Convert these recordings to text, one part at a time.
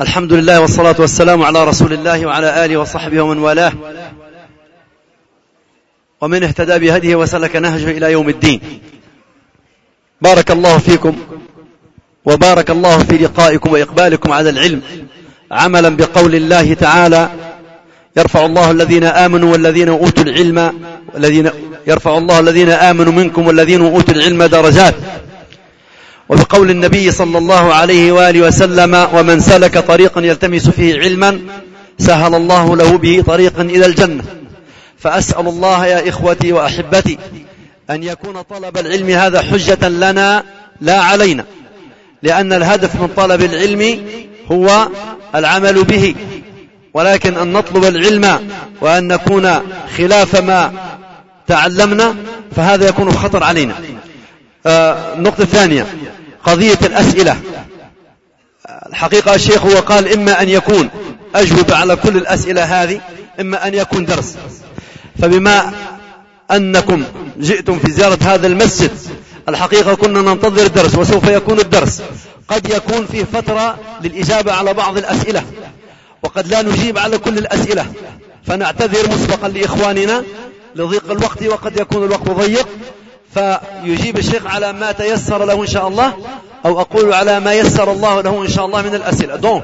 الحمد لله والصلاة والسلام على رسول الله وعلى آله وصحبه ومن والاه. ومن اهتدى بهديه وسلك نهجه إلى يوم الدين. بارك الله فيكم وبارك الله في لقائكم وإقبالكم على العلم. عملا بقول الله تعالى يرفع الله الذين آمنوا والذين أوتوا العلم والذين يرفع الله الذين آمنوا منكم والذين أوتوا العلم درجات. وبقول النبي صلى الله عليه وآله وسلم ومن سلك طريقا يلتمس فيه علما سهل الله له به طريقا إلى الجنة. فأسأل الله يا إخوتي وأحبتي أن يكون طلب العلم هذا حجة لنا لا علينا. لأن الهدف من طلب العلم هو العمل به. ولكن أن نطلب العلم وأن نكون خلاف ما تعلمنا فهذا يكون خطر علينا. آه، النقطة الثانية. قضية الأسئلة. الحقيقة الشيخ هو قال إما أن يكون أجوبة على كل الأسئلة هذه إما أن يكون درس. فبما أنكم جئتم في زيارة هذا المسجد الحقيقة كنا ننتظر الدرس وسوف يكون الدرس. قد يكون فيه فترة للإجابة على بعض الأسئلة وقد لا نجيب على كل الأسئلة. فنعتذر مسبقا لإخواننا لضيق الوقت وقد يكون الوقت ضيق. فيجيب الشيخ على ما تيسر له إن شاء الله أو أقول على ما يسر الله له إن شاء الله من الأسئلة donc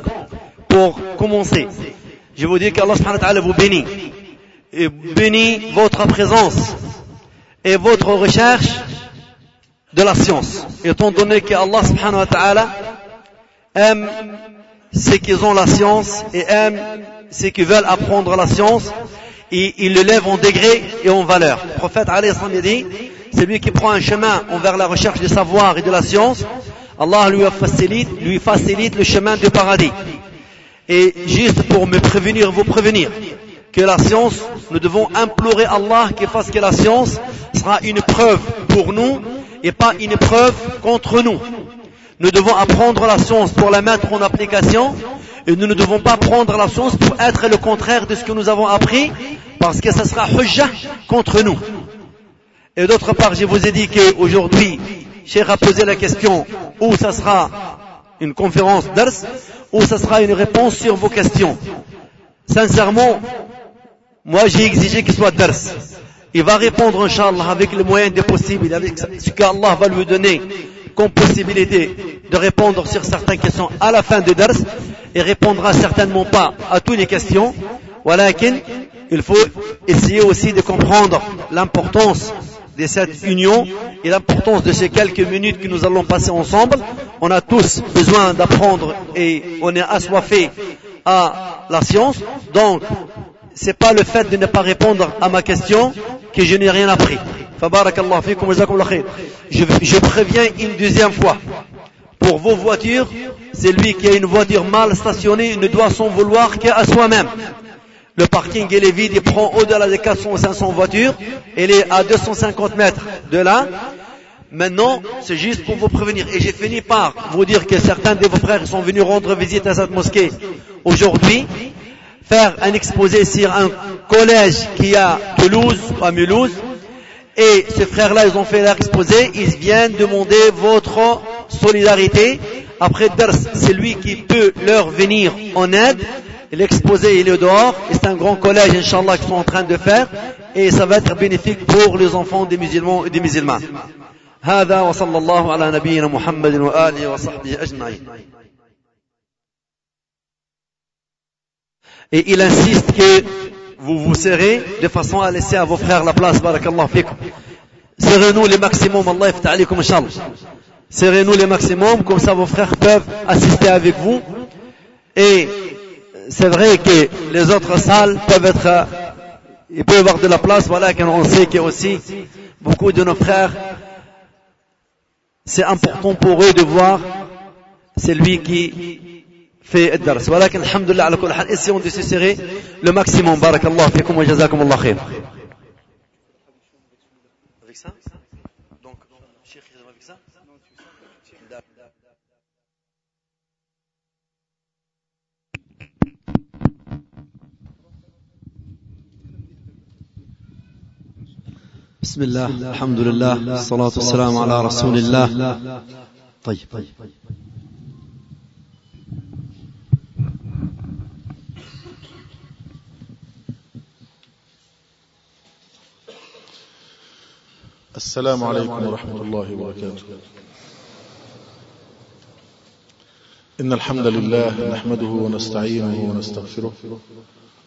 pour commencer je vous dis que Allah subhanahu wa ta'ala vous bénit et bénit votre présence et votre recherche de la science étant donné que Allah subhanahu wa ta'ala aime ceux qui ont la science et aime ceux qui veulent apprendre la science et il le lève en degré et en valeur. Le prophète alayhi dit c'est lui qui prend un chemin envers la recherche du savoir et de la science, Allah lui facilite, le chemin du paradis. Et juste pour me prévenir, vous prévenir, que la science, nous devons implorer Allah qu'il fasse que la science sera une preuve pour nous et pas une preuve contre nous. Nous devons apprendre la science pour la mettre en application et nous ne devons pas prendre la science pour être le contraire de ce que nous avons appris parce que ça sera hujjah contre nous. Et d'autre part, je vous ai dit qu'aujourd'hui, Cheikh a posé la question où ça sera une conférence d'Ars, où ça sera une réponse sur vos questions. Sincèrement, moi j'ai exigé qu'il soit d'Ars. Il va répondre, Inch'Allah, avec les moyens des possibles, avec ce qu'Allah va lui donner comme possibilité de répondre sur certaines questions à la fin de Dars, et répondra certainement pas à toutes les questions. Voilà il faut essayer aussi de comprendre l'importance de cette union et l'importance de ces quelques minutes que nous allons passer ensemble. On a tous besoin d'apprendre et on est assoiffé à la science. Donc, c'est pas le fait de ne pas répondre à ma question que je n'ai rien appris. Je, préviens une deuxième fois. Pour vos voitures, c'est lui qui a une voiture mal stationnée ne doit s'en vouloir qu'à soi-même. Le parking est vide, il prend au-delà des 400 ou 500 voitures, il est à 250 mètres de là. Maintenant, c'est juste pour vous prévenir. Et j'ai fini par vous dire que certains de vos frères sont venus rendre visite à cette mosquée aujourd'hui, faire un exposé sur un collège qui a Toulouse, à Mulhouse, et ces frères-là, ils ont fait leur exposé, ils viennent demander votre solidarité. Après Ders, c'est lui qui peut leur venir en aide l'exposé il est dehors et c'est un grand collège Inch'Allah qu'ils sont en train de faire et ça va être bénéfique pour les enfants des musulmans et des musulmans هذا وصلى الله على نبينا محمد وآله وصحبه أجمعين Et il insiste que vous vous serrez de façon à laisser à vos frères la place, barakallah fikum. Serrez-nous les maximum, Allah yaftah alaykum, inshallah. Serrez-nous les maximum, comme ça vos frères peuvent assister avec vous. Et c'est vrai que les autres salles peuvent être, il peut y avoir de la place, voilà, qu'on sait qu'il y a aussi beaucoup de nos frères, c'est important pour eux de voir celui qui fait dars. Voilà qu'alhamdulillah, essayons de se serrer le maximum. Barakallah. بسم الله الحمد لله الصلاة والسلام على رسول الله طيب السلام عليكم ورحمة الله وبركاته إن الحمد لله نحمده ونستعينه ونستغفره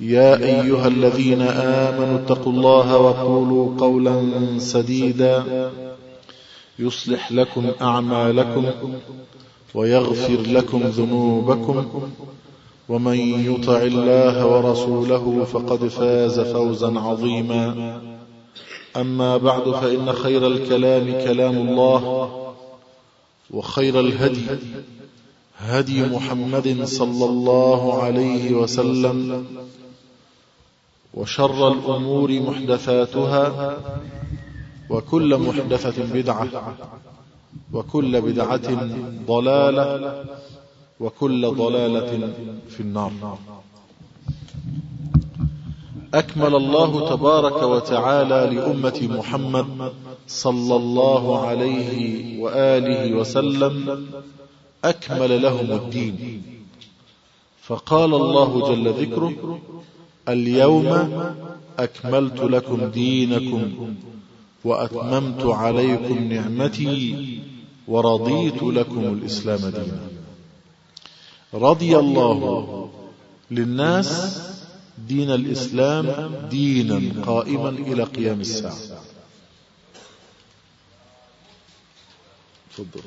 يا أيها الذين آمنوا اتقوا الله وقولوا قولا سديدا يصلح لكم أعمالكم ويغفر لكم ذنوبكم ومن يطع الله ورسوله فقد فاز فوزا عظيما أما بعد فإن خير الكلام كلام الله وخير الهدي هدي محمد صلى الله عليه وسلم وشر الأمور محدثاتها وكل محدثة بدعة وكل بدعة ضلالة وكل ضلالة في النار. أكمل الله تبارك وتعالى لأمة محمد صلى الله عليه وآله وسلم أكمل لهم الدين. فقال الله جل ذكره اليوم أكملت لكم دينكم وأتممت عليكم نعمتي ورضيت لكم الإسلام دينا. رضي الله للناس دين الإسلام دينا قائما إلى قيام الساعة. تفضل.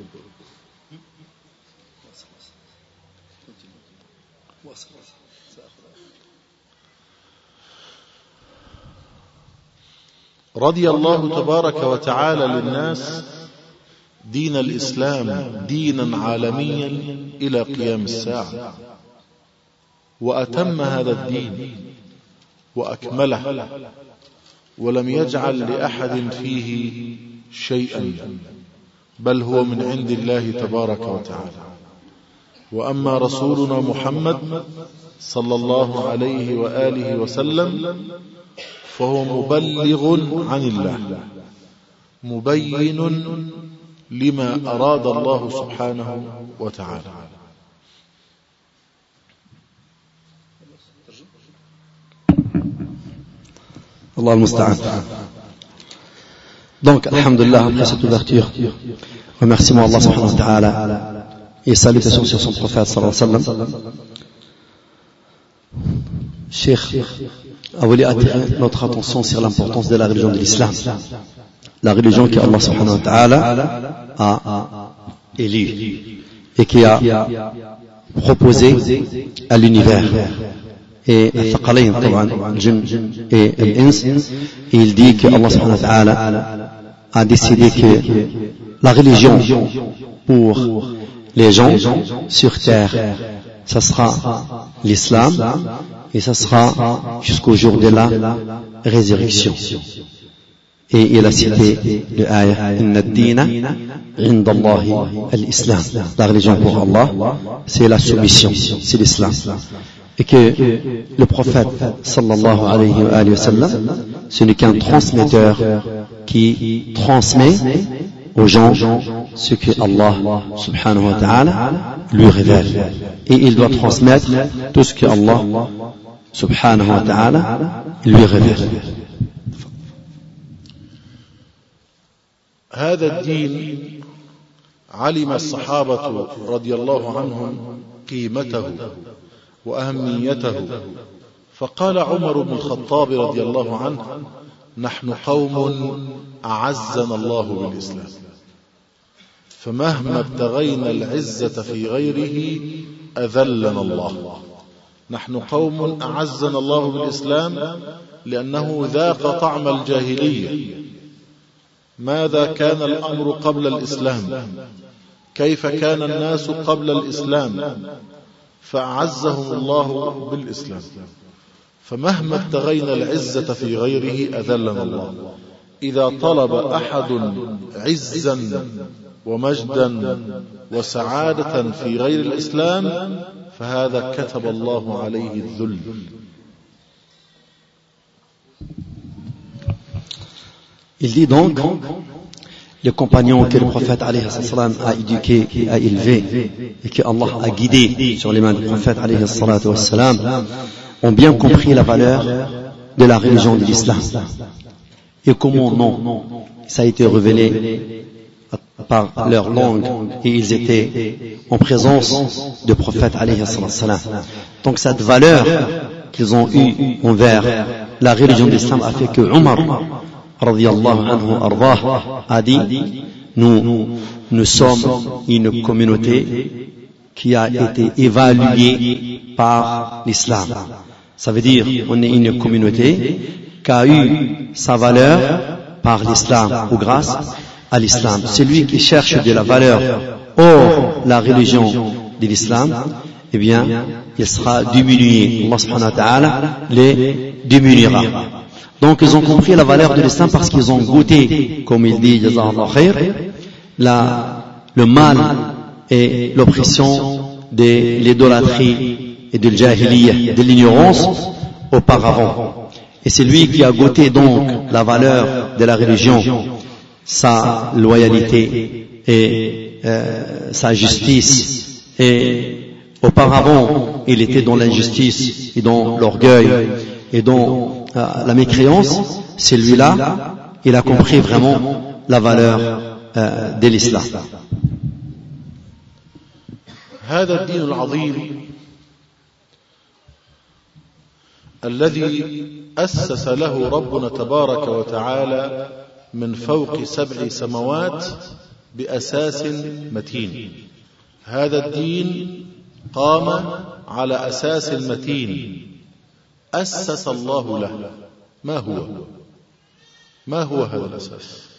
رضي الله تبارك وتعالى للناس دين الإسلام دينا عالميا إلى قيام الساعة. وأتم هذا الدين وأكمله ولم يجعل لأحد فيه شيئا بل هو من عند الله تبارك وتعالى. وأما رسولنا محمد صلى الله عليه وآله وسلم فهو مبلغ عن الله مبين لما أراد الله سبحانه وتعالى Allah المستعان Donc, Alhamdulillah, après cette ouverture, remerciement Allah subhanahu wa ta'ala et salutations sur son prophète sallallahu alayhi wa sallam. Cheikh a voulu attirer notre attention sur l'importance de la religion de l'islam. La religion que Allah subhanahu wa ta'ala a élue et qui a proposé à l'univers. Et الثقلين طبعا الجن et الإنس il dit que Allah subhanahu wa ta'ala a décidé que la religion pour les gens sur terre ça sera l'islam et ça sera jusqu'au jour de la résurrection. Et il a cité le ayah inna al-islam. La religion pour Allah c'est la soumission c'est l'islam. Et que le prophète sallallahu alayhi wa sallam ce n'est qu'un transmetteur qui transmet aux gens ce que Allah subhanahu wa ta'ala lui révèle. Et il doit transmettre tout ce que Allah ta'ala lui révèle هذا الدين علم الصحابة رضي الله عنهم قيمته وأهميته. فقال عمر بن الخطاب رضي الله عنه نحن قوم أعزنا الله بالإسلام. فمهما ابتغينا العزة في غيره أذلنا الله. نحن قوم أعزنا الله بالإسلام لأنه ذاق طعم الجاهلية. ماذا كان الأمر قبل الإسلام؟ كيف كان الناس قبل الإسلام؟ فأعزهم الله بالإسلام. فمهما ابتغينا العزة في غيره أذلنا الله. إذا طلب أحد عزا ومجدا وسعادة في غير الإسلام فهذا كتب الله عليه الذل Il dit donc, les compagnons que le prophète a éduqués, a élevés, et que Allah a guidés sur les mains du prophète ont bien compris la valeur de la religion de l'islam. Et comment non Ça a été révélé par leur langue et ils étaient en présence du prophète Donc cette valeur qu'ils ont eue envers la religion de l'islam a fait que Omar a dit nous, nous sommes une communauté qui a été évaluée par l'islam. Ça veut dire on est une communauté qui a eu sa valeur par l'islam ou grâce à l'islam. Celui qui cherche de la valeur hors la religion de l'islam, eh bien, il sera diminué. Allah subhanahu wa ta'ala les diminuera. Donc ils ont compris la valeur de l'islam parce qu'ils ont goûté, comme il dit, la, le mal et l'oppression de l'idolâtrie et de l'jahiliyyah, de l'ignorance auparavant. Et c'est lui qui a goûté donc la valeur de la religion, sa loyauté et euh, sa justice. Et auparavant, il était dans l'injustice et dans l'orgueil et dans euh, la mécréance. Celui-là, il a compris vraiment la valeur euh, de l'islam. هذا الدين العظيم الذي أسس له ربنا تبارك وتعالى من فوق سبع سماوات بأساس متين. هذا الدين قام على أساس متين أسس الله له. ما هو؟ ما هو؟ هذا الأساس؟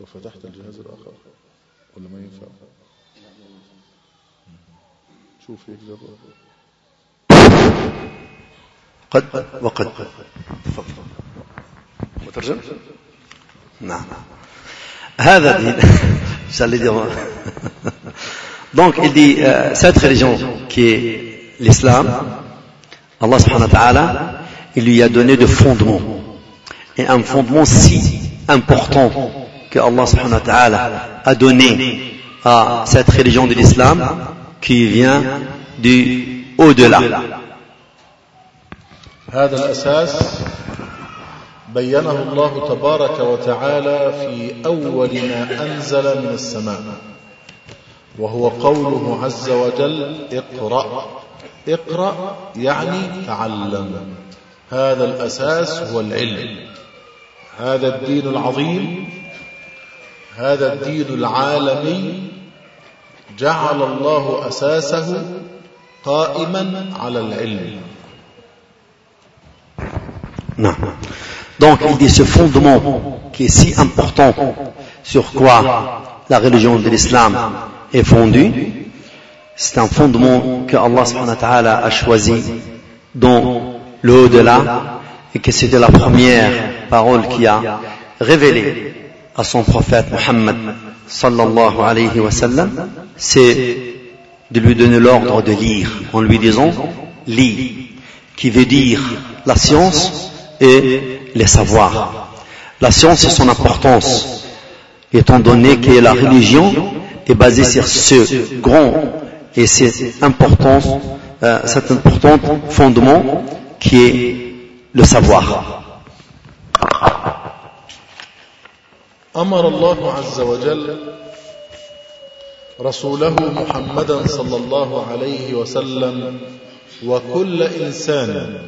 لو فتحت الجهاز الآخر ولا ما ينفع؟ شوف جرب قد وقد تفضل مترجم نعم هذا دين j'allais dire donc il dit euh, cette religion qui est l'islam Allah subhanahu wa ta'ala il lui a donné de fondements et un fondement si important que Allah subhanahu wa ta'ala a donné à cette religion de l'islam qui vient du au-delà. هذا الأساس بينه الله تبارك وتعالى في أول ما أنزل من السماء وهو قوله عز وجل اقرأ اقرأ يعني تعلم. هذا الأساس هو العلم. هذا الدين العظيم هذا الدين العالمي جعل الله أساسه قائما على العلم. Donc il dit ce fondement qui est si important sur quoi la religion de l'islam est fondue, c'est un fondement que Allah subhanahu wa a choisi dans le au-delà et que c'était la première parole qui a révélé à son prophète Muhammad sallallahu alayhi wa sallam, c'est de lui donner l'ordre de lire en lui disant lis, qui veut dire la science et les savoirs. La science et son importance, étant donné que la religion est basée sur ce grand et cette importance, euh, cet important fondement qui est le savoir. أمر الله عز وجل رسوله محمدا صلى الله عليه وسلم وكل إنسان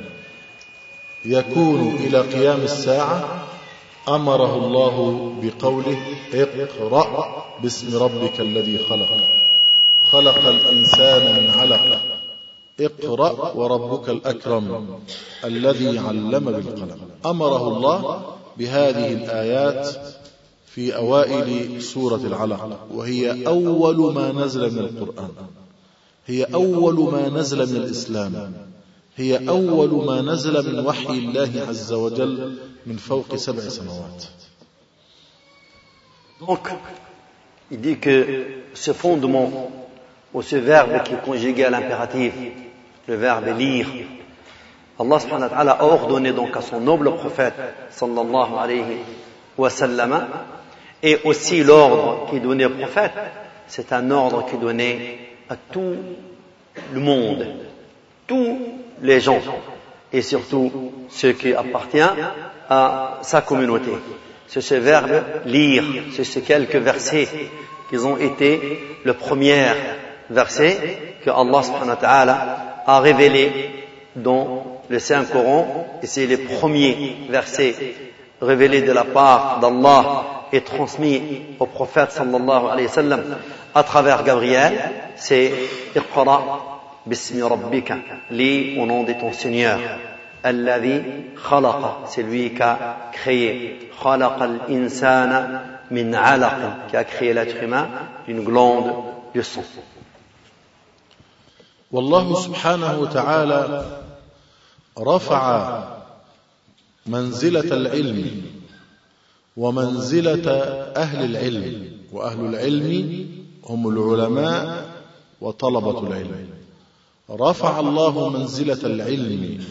يكون إلى قيام الساعة أمره الله بقوله اقرأ باسم ربك الذي خلق. خلق الإنسان من علق. اقرأ وربك الأكرم الذي علم بالقلم. أمره الله بهذه الآيات في أوائل سورة العلق وهي أول ما نزل من القرآن. هي أول ما نزل من الإسلام. هي أول ما نزل من وحي الله عز وجل من فوق سبع سماوات Donc, il dit que ce fondement, ou ce verbe qui est conjugué à l'impératif, le verbe lire, Allah subhanahu wa ta'ala a ordonné donc à son noble prophète, sallallahu alayhi wa sallam, et aussi l'ordre qui est donné au prophète, c'est un ordre qui est donné à tout le monde, tous les gens, et surtout ceux qui appartiennent à sa communauté. C'est ce verbe lire, c'est ces quelques versets qui ont été le premier verset que Allah subhanahu wa ta'ala a révélé dans le Saint-Coran, et c'est les premiers versets révélés de la part d'Allah et transmis au prophète sallallahu à travers Gabriel, c'est باسم ربك لي سينيور الذي خلق سلويك كخيي خلق الإنسان من علق كخيي لا تخيما اون غلوند والله سبحانه وتعالى رفع منزلة العلم ومنزلة أهل العلم وأهل العلم هم العلماء وطلبة العلم. رفع الله منزلة العلم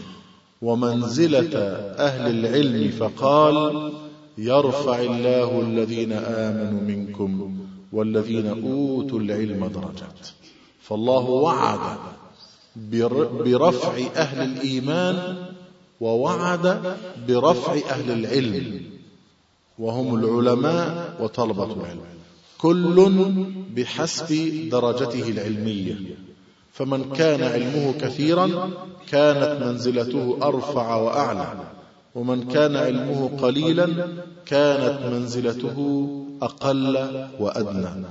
ومنزلة أهل العلم فقال يرفع الله الذين آمنوا منكم والذين أوتوا العلم درجات. فالله وعد برفع أهل الإيمان ووعد برفع أهل العلم وهم العلماء وطلبة العلم كل بحسب درجته العلمية. فمن كان علمه كثيرا كانت منزلته أرفع وأعلى ومن كان علمه قليلا كانت منزلته أقل وأدنى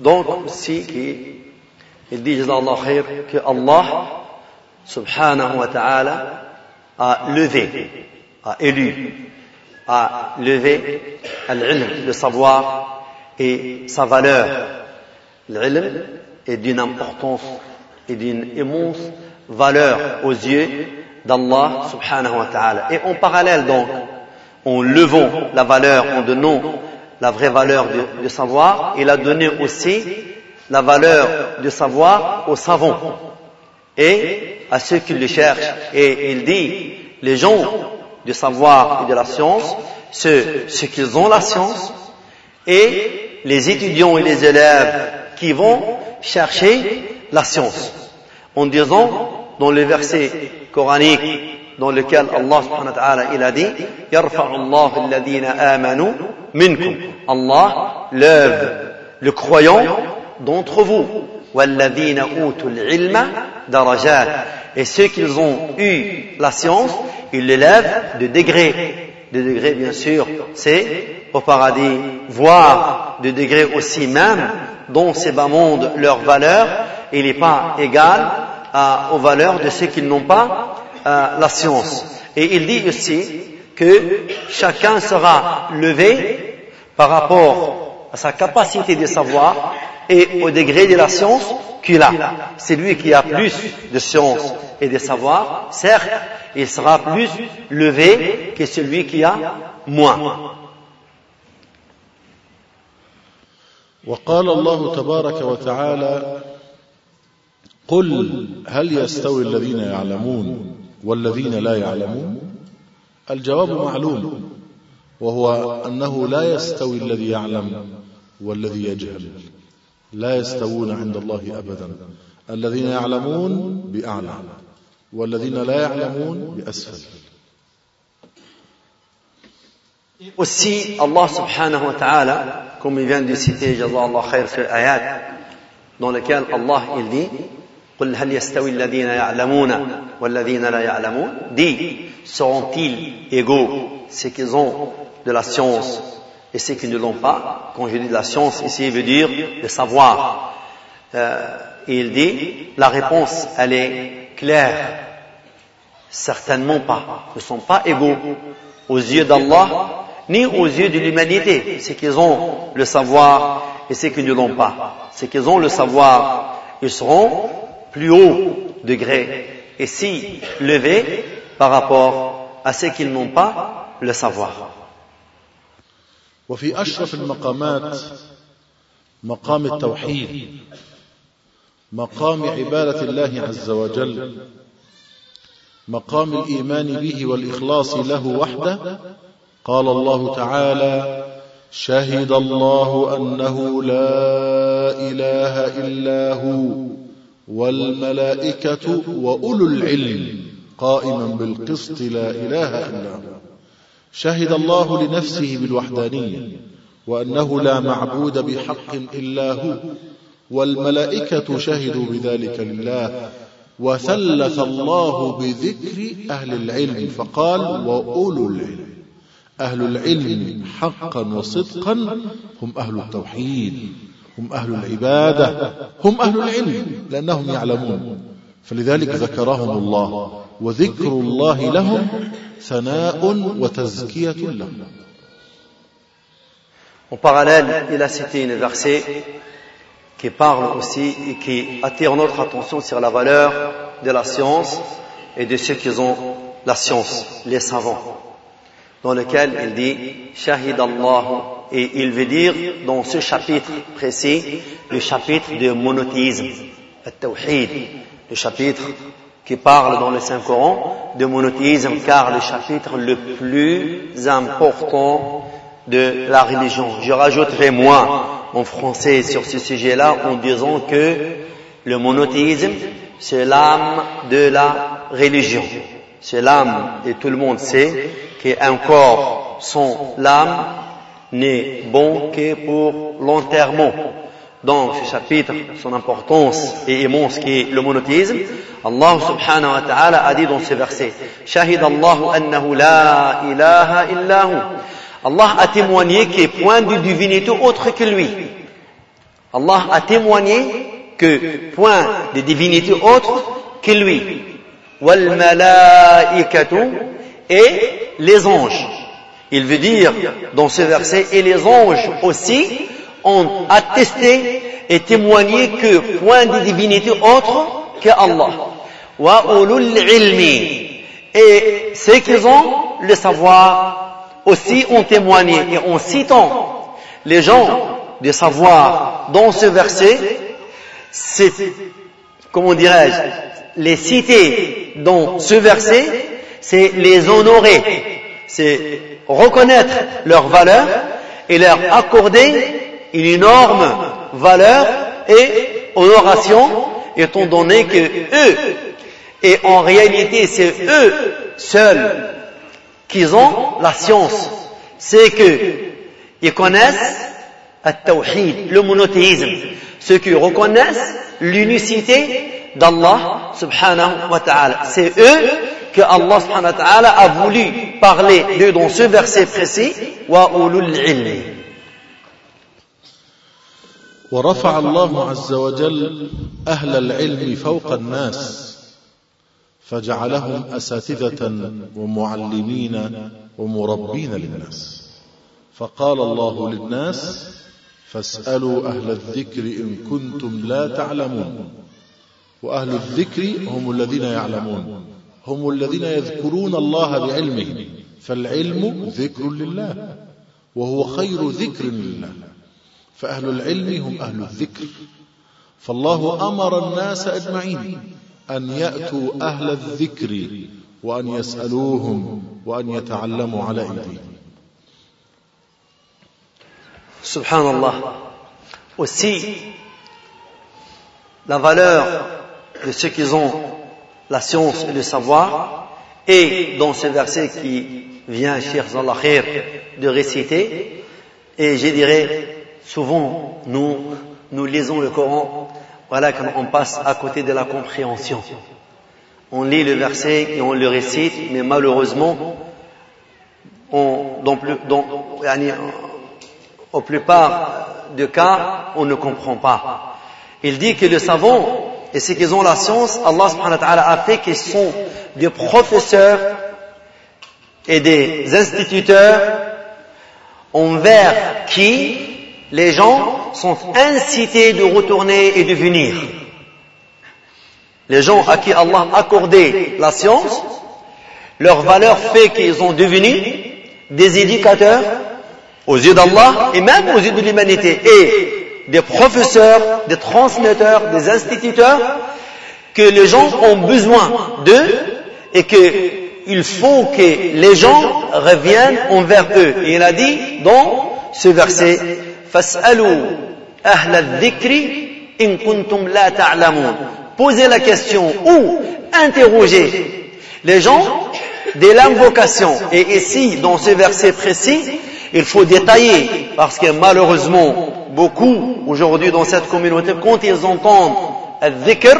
Donc, si il dit, Allah khair, que Allah, subhanahu wa ta'ala, a levé, a élu, a levé le savoir et sa valeur. L'ilm est d'une importance et d'une immense valeur aux yeux d'Allah subhanahu wa ta'ala. Et en parallèle donc, en levant la valeur, en donnant la vraie valeur de, savoir, il a donné aussi la valeur de savoir aux savants et à ceux qui le cherchent. Et il dit, les gens du savoir et de la science, ceux, ceux qui ont la science, et les étudiants et les élèves qui vont chercher la science. En disant, dans le verset coranique dans lequel Allah subhanahu wa ta'ala il a dit Allah lève le croyant d'entre vous et ceux qui ont eu la science ils l'élèvent de degré de degré bien sûr c'est au paradis. Voire de degré aussi même dont ces bas mondes leur valeur il n'est pas égal aux valeurs de ceux qui n'ont pas la science. Et il dit aussi que chacun sera levé par rapport à sa capacité de savoir et au degré de la science qu'il a. C'est lui qui a plus de science et de savoir, certes, il sera plus levé que celui qui a moins. وقال الله تبارك وتعالى قل هل يستوي الذين يعلمون والذين لا يعلمون؟ الجواب معلوم وهو أنه لا يستوي الذي يعلم والذي يجهل لا يستوون عند الله أبدا الذين يعلمون بأعلى والذين لا يعلمون بأسفل. Aussi, Allah subhanahu wa ta'ala, comme il vient de citer, Jazallah khair, sur ayat, dans lequel Allah, il dit, قل هل يستوي الذين يعلمون والذين لا يعلمون Dis, seront-ils égaux ceux qui ont de la science et ceux qui ne l'ont pas Quand je dis de la science, ici veut dire le savoir. Euh, et il dit, la réponse, elle est claire. Certainement pas. Ils ne sont pas égaux aux yeux d'Allah, ni aux yeux de l'humanité. C'est qu'ils ont le savoir et ceux qui ne l'ont pas. C'est qu'ils ont le savoir, ils seront plus haut degré et si levés par rapport à ceux qui n'ont pas le savoir. وفي أشرف المقامات مقام التوحيد مقام عبادة الله عز وجل مقام الإيمان به والإخلاص له وحده قال الله تعالى شهد الله أنه لا إله إلا هو والملائكة وأولو العلم قائما بالقسط لا إله إلا هو شهد الله لنفسه بالوحدانية وأنه لا معبود بحق إلا هو والملائكة شهدوا بذلك لله وثلث الله بذكر أهل العلم فقال وأولو العلم أهل العلم حقا وصدقا هم أهل التوحيد هم أهل العبادة هم أهل العلم لأنهم يعلمون فلذلك ذكرهم الله وذكر الله لهم ثناء وتزكية لهم En parallèle, il a cité un verset qui parle aussi et qui attire notre attention sur la valeur de la science et de ceux qui ont la science, les savants, dans lequel il dit Shahid Allah et il veut dire dans ce chapitre précis, le chapitre de monothéisme, le chapitre qui parle dans le Saint-Coran de monothéisme, car le chapitre le plus important de la religion. Je rajouterai moi en français sur ce sujet-là en disant que le monothéisme, c'est l'âme de la religion. C'est l'âme, et tout le monde sait, qu'un corps sans l'âme n'est bon que pour l'enterrement. Donc, ce chapitre, son importance est immense qui est le monothéisme. Allah subhanahu wa ta'ala a dit dans ce verset, Shahid Allahu annahu la ilaha illahu. Allah a témoigné qu'il n'y point de divinité autre que lui. Allah a témoigné que point de divinité autre que lui. Et les anges. Il veut dire dans ce verset, et les anges aussi ont attesté et témoigné que point de divinité autre que Allah. Wa. Et ceux qui ont le savoir aussi ont témoigné. Et en citant les gens de savoir dans ce verset, c'est, comment dirais-je, les citer dans ce verset, c'est les honorer, c'est reconnaître leur valeur et leur accorder une énorme valeur et honoration, étant donné que eux, et en réalité c'est eux seuls qui ont la science, c'est que ils connaissent le le monothéisme, ceux qui reconnaissent l'unicité d'Allah subhanahu wa ta'ala. C'est eux que Allah subhanahu wa ta'ala a voulu parler d'eux dans ce verset précis, wa ulul ilmi. ورفع الله عز وجل أهل العلم فوق الناس فجعلهم أساتذة ومعلمين ومربين للناس فقال الله للناس فاسألوا أهل الذكر إن كنتم لا تعلمون وأهل الذكر هم الذين يعلمون. هم الذين يذكرون الله بعلمه. فالعلم ذكر لله. وهو خير ذكر لله. فأهل العلم هم أهل الذكر. فالله أمر الناس أجمعين. أن يأتوا أهل الذكر وأن يسألوهم وأن يتعلموا على أيديهم. سبحان الله. Aussi, la valeur de ceux qui ont la science et le savoir, et dans ce verset qui vient, cher Zalahir, de réciter, et je dirais, souvent, nous, nous lisons le Coran voilà qu'on passe à côté de la compréhension. On lit le verset et on le récite, mais malheureusement, on, dans, dans, au plupart des cas, on ne comprend pas. Il dit que les savants, et ceux qui ont la science, Allah subhanahu wa ta'ala a fait qu'ils sont des professeurs et des instituteurs envers qui les gens sont incités de retourner et de venir. Les gens à qui Allah a accordé la science, leur valeur fait qu'ils ont devenu des éducateurs aux yeux d'Allah et même aux yeux de l'humanité des professeurs, des transmetteurs, des instituteurs que les gens ont besoin d'eux et qu'il faut que les gens reviennent envers eux. Et il a dit dans ce verset, Posez la question ou interrogez les gens de l'invocation. Et ici, dans ce verset précis, il faut détailler, parce que malheureusement, beaucoup aujourd'hui dans cette communauté, quand ils entendent le dhikr,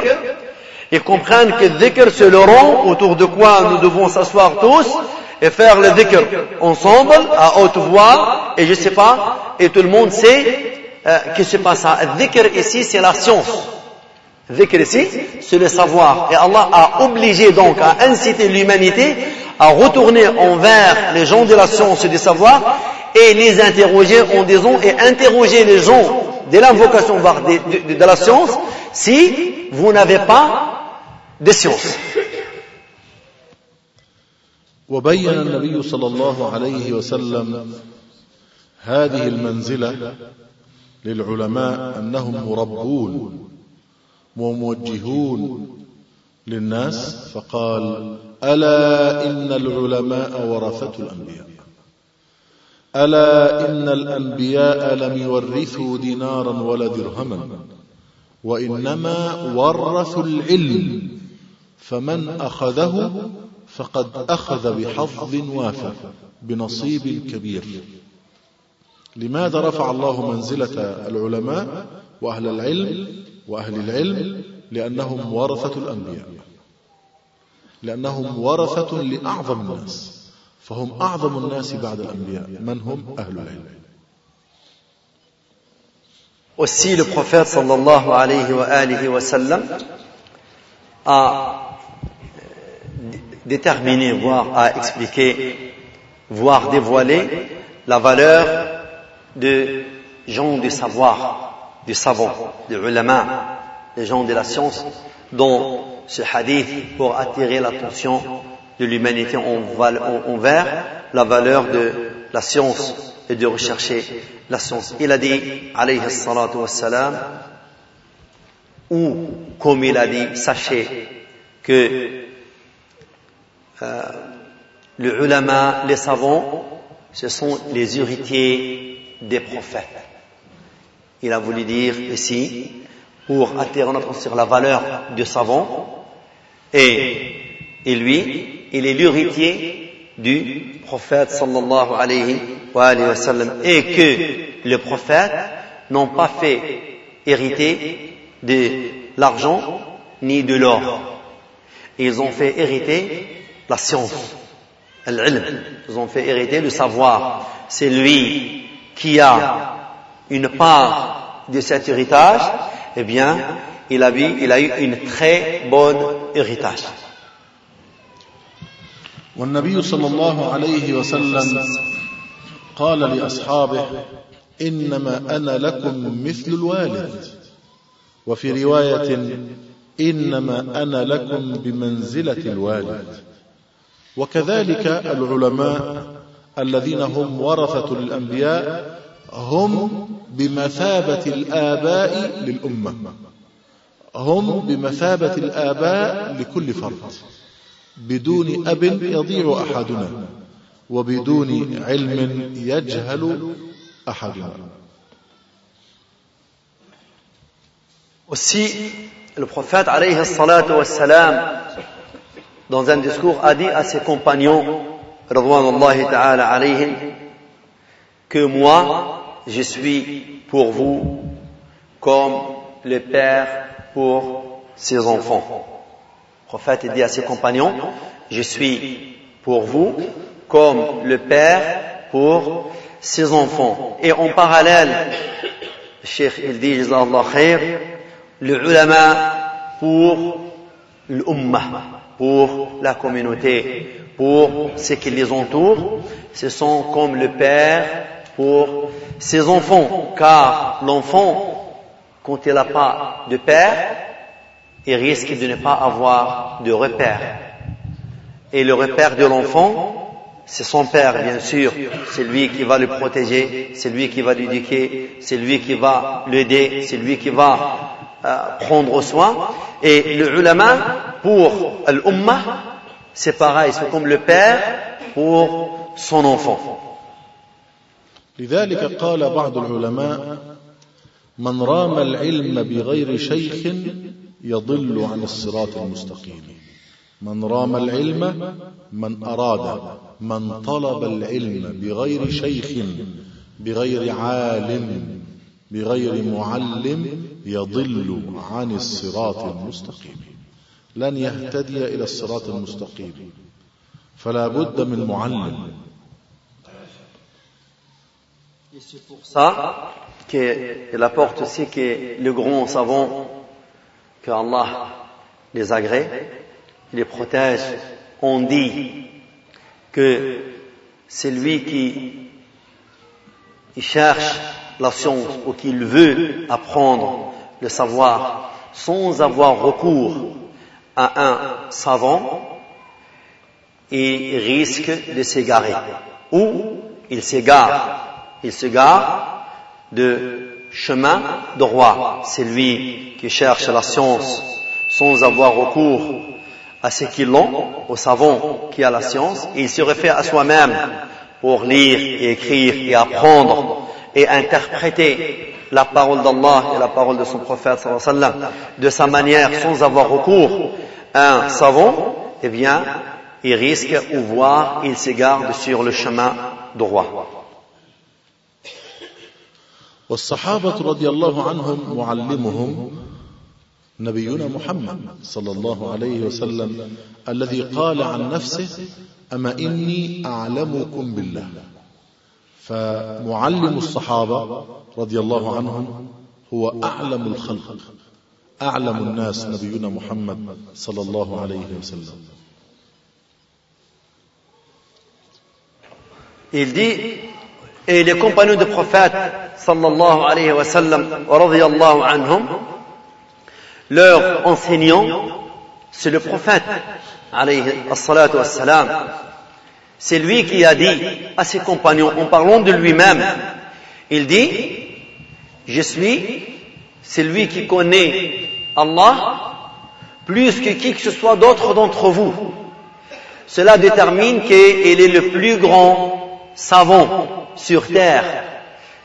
ils comprennent que le dhikr c'est le rang autour de quoi nous devons s'asseoir tous et faire le dhikr ensemble, à haute voix, et je sais pas, et tout le monde sait euh, que c'est pas ça. Le dhikr ici c'est la science. Le dhikr ici c'est le savoir. Et Allah a obligé donc à inciter l'humanité à retourner envers les gens de la science et du savoir et les interroger en disant et interroger les gens de l'invocation de, de, de la science si vous n'avez pas de science. وبين النبي صلى الله عليه وسلم هذه المنزلة للعلماء أنهم مربون وموجهون للناس فقال ألا إن العلماء ورثة الأنبياء ألا إن الأنبياء لم يورثوا دينارا ولا درهما وإنما ورثوا العلم فمن أخذه فقد أخذ بحظ وافر بنصيب كبير. لماذا رفع الله منزلة العلماء وأهل العلم وأهل العلم؟ لأنهم ورثة الأنبياء لأنهم ورثة لأعظم الناس. فهم أعظم الناس بعد الأنبياء من هم أهل العلم Aussi le prophète sallallahu alayhi wa alihi wa sallam a déterminé, voire a expliqué, voire dévoilé la valeur de gens du savoir, du savant, des ulama, des gens de la science, dont ce hadith pour attirer l'attention de l'humanité envers la valeur de la science et de rechercher la science. Il a dit, alayhi salatu wassalam, ou comme il a dit, sachez que euh, les ulama, les savants, ce sont les héritiers des prophètes. Il a voulu dire ici, pour attirer notre sur la valeur du savant, et, et lui, il est l'héritier du prophète sallallahu alayhi wa, sallam. Et que les prophètes n'ont pas fait hériter de l'argent ni de l'or. Ils ont fait hériter la science. Ils ont fait hériter le savoir. C'est lui qui a une part de cet héritage, eh bien, il a, eu, il a eu une très bonne héritage. والنبي صلى الله عليه وسلم قال لأصحابه إنما أنا لكم مثل الوالد. وفي رواية إنما أنا لكم بمنزلة الوالد. وكذلك العلماء الذين هم ورثة للأنبياء هم بمثابة الآباء للأمة. هم بمثابة الآباء لكل فرد. بدون أب يضيع أحدنا وبدون علم يجهل أحدنا Aussi, le prophète alayhi salatu wassalam, dans un discours, a dit à ses compagnons, ta'ala alayhim, que moi, je suis pour vous comme le père pour ses enfants. Le prophète dit à ses compagnons, je suis pour vous comme le père pour ses enfants. Et en parallèle, le cheikh il dit, le ulama pour l'ummah, pour la communauté, pour ceux qui les entourent, ce sont comme le père pour ses enfants, car l'enfant, quand il n'a pas de père, il risque de ne pas avoir de repère. Et le repère de l'enfant, c'est son père, bien sûr. C'est lui qui va le protéger, c'est lui qui va l'éduquer, c'est lui qui va l'aider, c'est lui qui va euh, prendre soin. Et le ulama, pour l'umma, c'est pareil, c'est comme le père pour son enfant. لذلك قال بعض العلماء من رام العلم بغير شيخ يضل عن الصراط المستقيم. من رام العلم من أراد من طلب العلم بغير شيخ بغير عالم بغير معلم يضل عن الصراط المستقيم. لن يهتدي إلى الصراط المستقيم. فلا بد من معلم. Et c'est pour ça qu'il apporte aussi que le grand savant, que Allah les agrée, les protège, on dit que c'est lui qui cherche la science ou qu'il veut apprendre le savoir sans avoir recours à un savant, il risque de s'égarer. Ou il s'égare il se gare de chemin droit. C'est lui qui cherche la science sans avoir recours à ceux qui l'ont, au savant qui a la science, il se réfère à soi-même pour lire et écrire et apprendre et interpréter la parole d'Allah et la parole de son prophète de sa manière sans avoir recours à un savant, eh bien, il risque ou voire il s'égare sur le chemin droit. والصحابة رضي الله عنهم معلمهم نبينا محمد صلى الله عليه وسلم الذي قال عن نفسه أما إني أعلمكم بالله. فمعلم الصحابة رضي الله عنهم هو أعلم الخلق أعلم الناس نبينا محمد صلى الله عليه وسلم. Il dit et les compagnons du prophète sallallahu alayhi wa sallam anhum leur enseignant c'est le prophète alayhi salatu wassalam. C'est lui qui a dit à ses compagnons en parlant de lui-même il dit je suis celui qui connaît Allah plus que qui que ce soit d'autre d'entre vous. Cela détermine qu'il est le plus grand savant sur terre,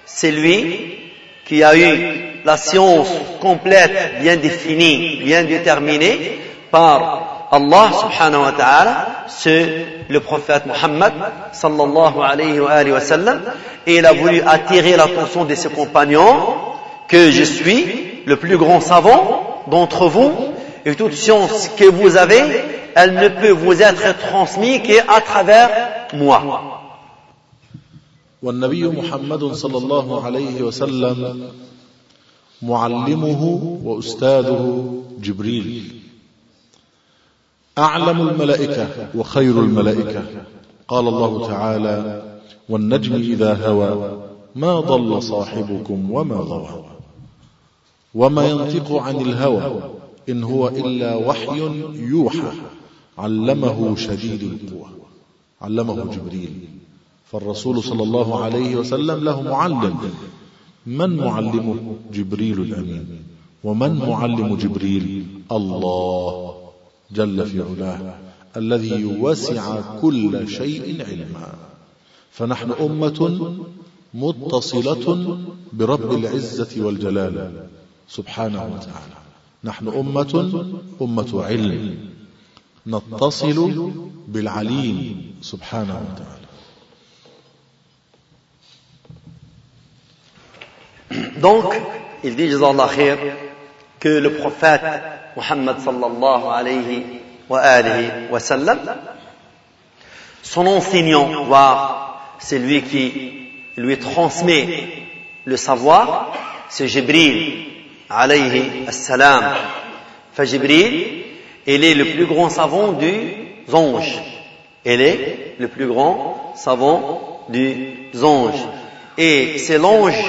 c'est lui qui a eu la science complète, bien définie, bien déterminée par Allah subhanahu wa ta'ala, c'est le prophète Muhammad sallallahu alayhi wa, sallam, et il a voulu attirer l'attention de ses compagnons que je suis le plus grand savant d'entre vous, et toute science que vous avez, elle ne peut vous être transmise qu'à travers moi. والنبي محمد صلى الله عليه وسلم معلمه وأستاذه جبريل. أعلم الملائكة وخير الملائكة. قال الله تعالى والنجم إذا هوى ما ضل صاحبكم وما غوى. وما ينطق عن الهوى إن هو إلا وحي يوحى. علمه شديد القوى علمه جبريل. فالرسول صلى الله عليه وسلم له معلم. من معلمه جبريل الأمين؟ ومن معلم جبريل؟ الله جل في علاه الذي وسع كل شيء علما. فنحن أمة متصلة برب العزة والجلال سبحانه وتعالى. نحن أمة أمة علم. نتصل بالعليم سبحانه وتعالى. Donc, il dit, khir, que le prophète Muhammad sallallahu alayhi wa alihi wa sallam, son enseignant, voire c'est lui qui lui transmet le savoir, c'est Jibril alayhi salam. Fa Jibril, il est le plus grand savant des anges. Il est le plus grand savant des anges. Et c'est l'ange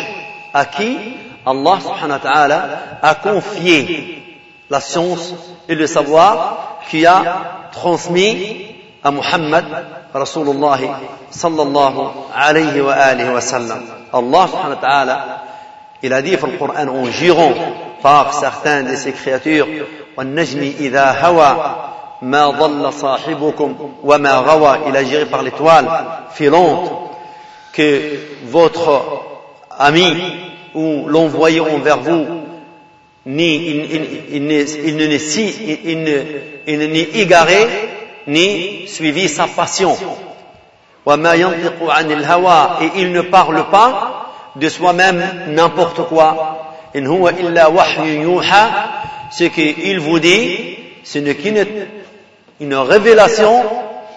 à qui Allah subhanahu wa ta'ala a confié la science et le savoir qui a transmis à Muhammad Rasulullah sallallahu alayhi wa alihi wa sallam. Allah subhanahu wa ta'ala, il a dit dans le Coran en jurant par certains de ses créatures, وَالنَّجْمِ إِذَا هَوَى مَا ضَلَّ صَاحِبُكُمْ وَمَا غَوَى Il a géré par l'étoile filante que votre ami ou l'envoyé envers vous ni il, ne n'est égaré ni suivi sa passion. Et il ne parle pas de soi-même n'importe quoi. Ce qu'il vous dit, ce n'est qu'une révélation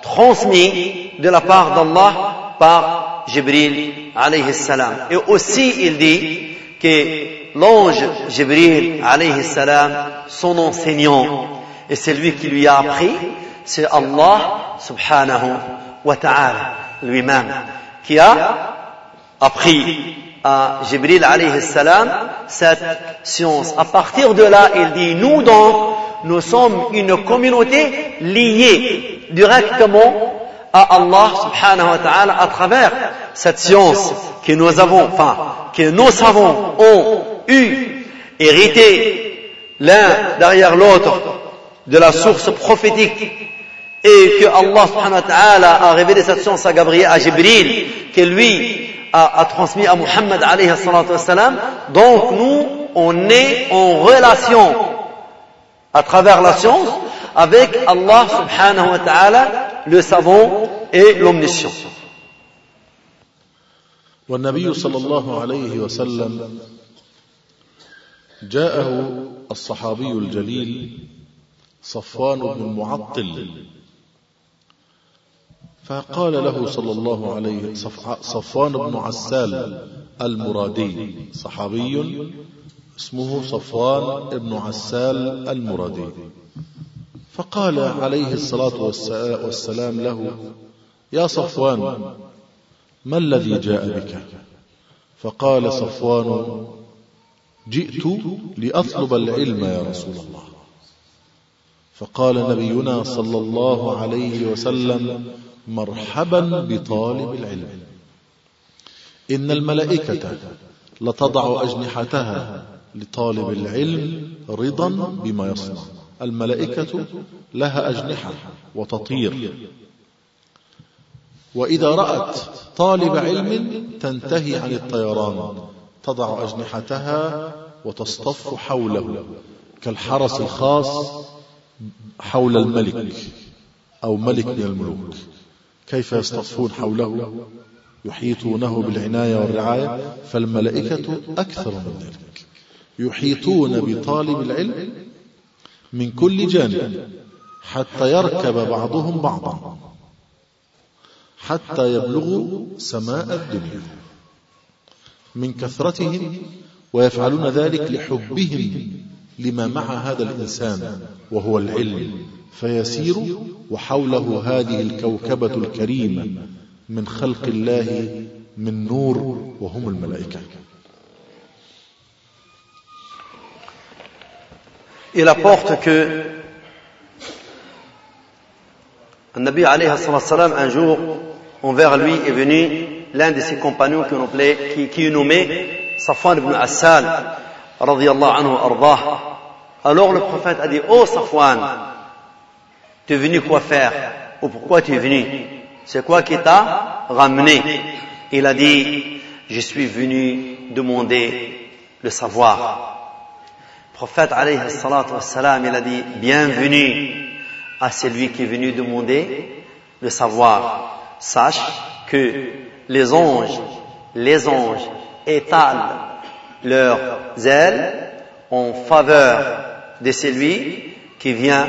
transmise de la part d'Allah par Jibril alayhi salam. Et aussi il dit que l'ange Jibril alayhi salam, son enseignant, et c'est lui qui lui a appris, c'est Allah subhanahu wa ta'ala lui-même, qui a appris à Jibril alayhi salam cette science. À partir de là, il dit, nous donc, nous sommes une communauté liée directement à Allah subhanahu wa ta'ala à travers cette science que nous avons, enfin, que nos savants ont eu, hérité l'un derrière l'autre de la source prophétique et que Allah subhanahu wa ta'ala a révélé cette science à Gabriel, à Jibril, que lui a, transmis à Muhammad alayhi. Donc nous, on est en relation à travers la science avec Allah subhanahu wa ta'ala, le savant et l'omniscient. والنبي صلى الله عليه وسلم جاءه الصحابي الجليل صفوان بن المعطل فقال له صلى الله عليه صفوان بن عسال المرادي صحابي اسمه صفوان بن عسال المرادي فقال عليه الصلاة والسلام له يا صفوان ما الذي جاء بك? فقال صفوان جئت لأطلب العلم يا رسول الله. فقال نبينا صلى الله عليه وسلم مرحبا بطالب العلم. إن الملائكة لتضع أجنحتها لطالب العلم رضا بما يصنع. الملائكة لها أجنحة وتطير. وإذا رأت طالب علم تنتهي عن الطيران تضع أجنحتها وتصطف حوله كالحرس الخاص حول الملك أو ملك من الملوك. كيف يصطفون حوله؟ يحيطونه بالعناية والرعاية فالملائكة أكثر من ذلك. يحيطون بطالب العلم من كل جانب حتى يركب بعضهم بعضا حتى يبلغوا سماء الدنيا. من كثرتهم ويفعلون ذلك لحبهم لما مع هذا الإنسان وهو العلم فيسير وحوله هذه الكوكبة الكريمة من خلق الله من نور وهم الملائكة. Il apporte que un Nabi un jour envers lui est venu l'un de ses compagnons qui, qui, est nommé Safwan ibn Assal anhu ardah. Alors le prophète a dit Oh Safwan, tu es venu quoi faire Ou pourquoi tu es venu? C'est quoi qui t'a ramené? Il a dit Je suis venu demander le savoir. Prophète alayhi salam, il a dit Bienvenue à celui qui est venu demander le savoir sache que les anges, les anges étalent leurs ailes en faveur de celui qui vient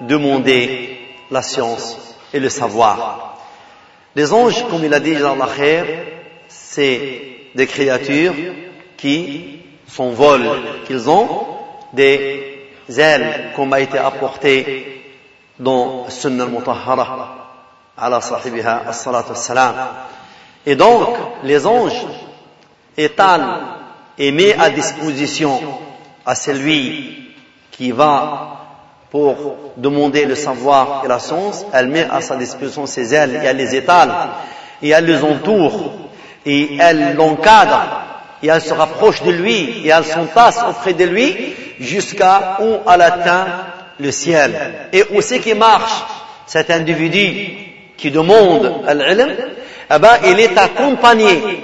demander la science et le savoir. Les anges, comme il a dit c'est des créatures qui s'envolent, qu'ils ont des ailes comme a été apporté dans Sunnah al-Mutahhara ala sahibiha as-salatu salam Et donc, les anges étalent et mettent à disposition à celui qui va pour demander le savoir et la science, elle met à sa disposition ses ailes et elle les étale et elle les entoure et elle l'encadre et elle se rapproche de lui et elle s'entasse auprès de lui jusqu'à où elle atteint le ciel. Et où c'est qui marche cet individu qui demande l'ilm? Eh ben, il est accompagné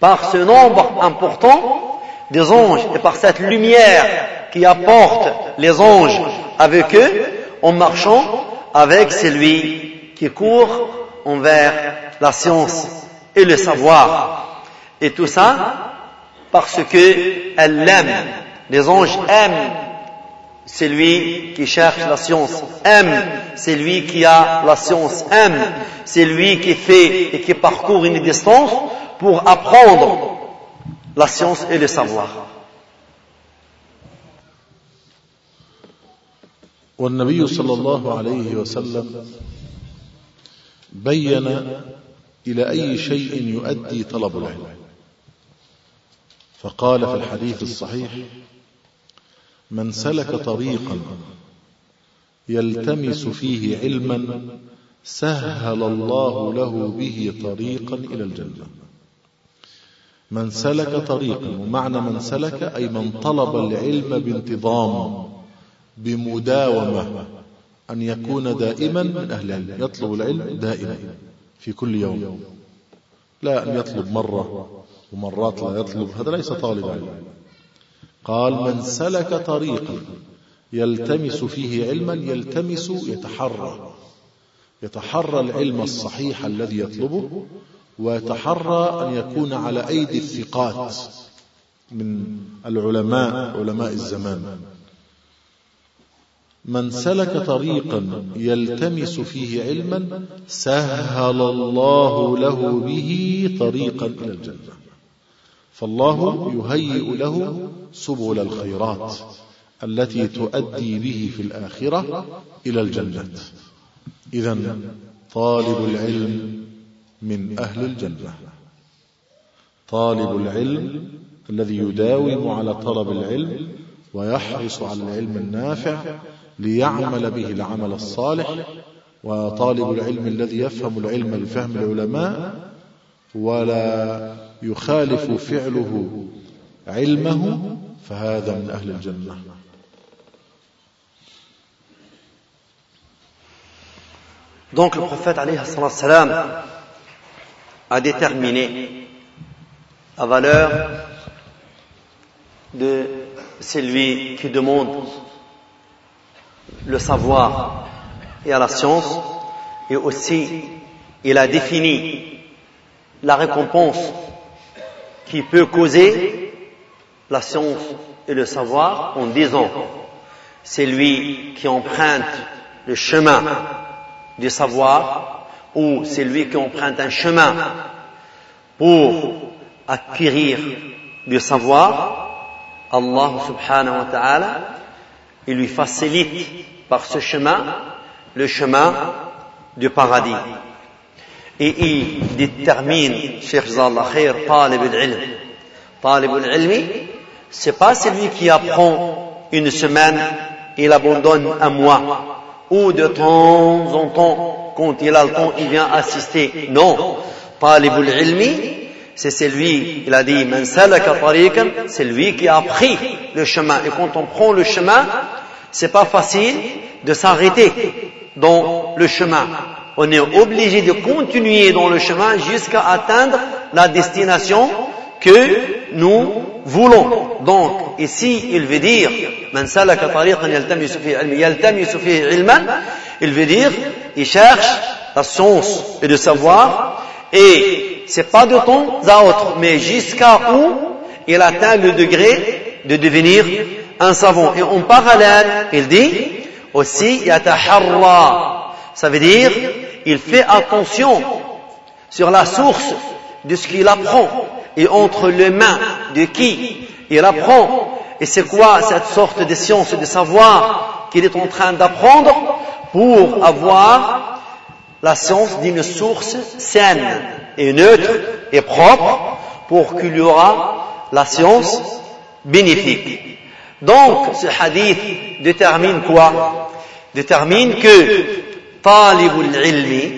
par ce nombre important des anges et par cette lumière qui apporte les anges avec eux en marchant avec celui qui court envers la science et le savoir. Et tout ça parce que elle l'aime. Les anges aiment celui qui cherche la science, aime celui qui a la science, aime celui qui fait et qui parcourt une distance pour apprendre la science et le savoir. والنبي صلى الله عليه وسلم بين إلى أي شيء يؤدي طلب العلم فقال في الحديث الصحيح من سلك طريقا يلتمس فيه علما سهل الله له به طريقا إلى الجنة. من سلك طريقا ومعنى من سلك أي من طلب العلم بانتظام بمداومة أن يكون دائما من أهل العلم يطلب العلم دائما في كل يوم. لا أن يطلب مرة ومرات لا يطلب هذا ليس طالب علم. قال من سلك طريقا يلتمس فيه علما يلتمس يتحرى. يتحرى العلم الصحيح الذي يطلبه ويتحرى أن يكون على أيدي الثقات من العلماء علماء الزمان. من سلك طريقا يلتمس فيه علما سهل الله له به طريقا إلى الجنة. فالله يهيئ له سبل الخيرات التي تؤدي به في الآخرة إلى الجنة. إذا طالب العلم من أهل الجنة. طالب العلم الذي يداوم على طلب العلم ويحرص على العلم النافع ليعمل به العمل الصالح. وطالب العلم الذي يفهم العلم بفهم العلماء ولا يخالف فعله علمه فهذا من أهل الجنة Donc le prophète salam a déterminé la valeur de celui qui demande le savoir et à la science et aussi il a défini la récompense qui peut causer la science et le savoir en disant c'est lui qui emprunte le chemin du savoir ou c'est lui qui emprunte un chemin pour acquérir du savoir, Allah subhanahu wa ta'ala, il lui facilite par ce chemin le chemin du paradis. Et il détermine, Cheikh Zallah Khair, talib al-ilm. Talib al-ilmi, c'est pas celui qui apprend une semaine, il abandonne un mois, ou de temps en temps, quand il a le temps, il vient assister. Non. Talib al-ilmi, c'est celui, il a dit, c'est lui qui a pris le chemin. Et quand on prend le chemin, c'est pas facile de s'arrêter dans le chemin. On est obligé de continuer dans le chemin jusqu'à atteindre la destination que nous voulons. Donc, ici, il veut dire, il veut dire, il cherche la science et le savoir, et c'est pas de temps à autre, mais jusqu'à où il atteint le degré de devenir un savant. Et en parallèle, il dit aussi yataharra. Ça veut dire, il fait attention sur la source de ce qu'il apprend et entre les mains de qui il apprend. Et c'est quoi cette sorte de science, de savoir qu'il est en train d'apprendre pour avoir la science d'une source saine et neutre et propre pour qu'il y aura la science bénéfique. Donc, ce hadith détermine quoi? Détermine que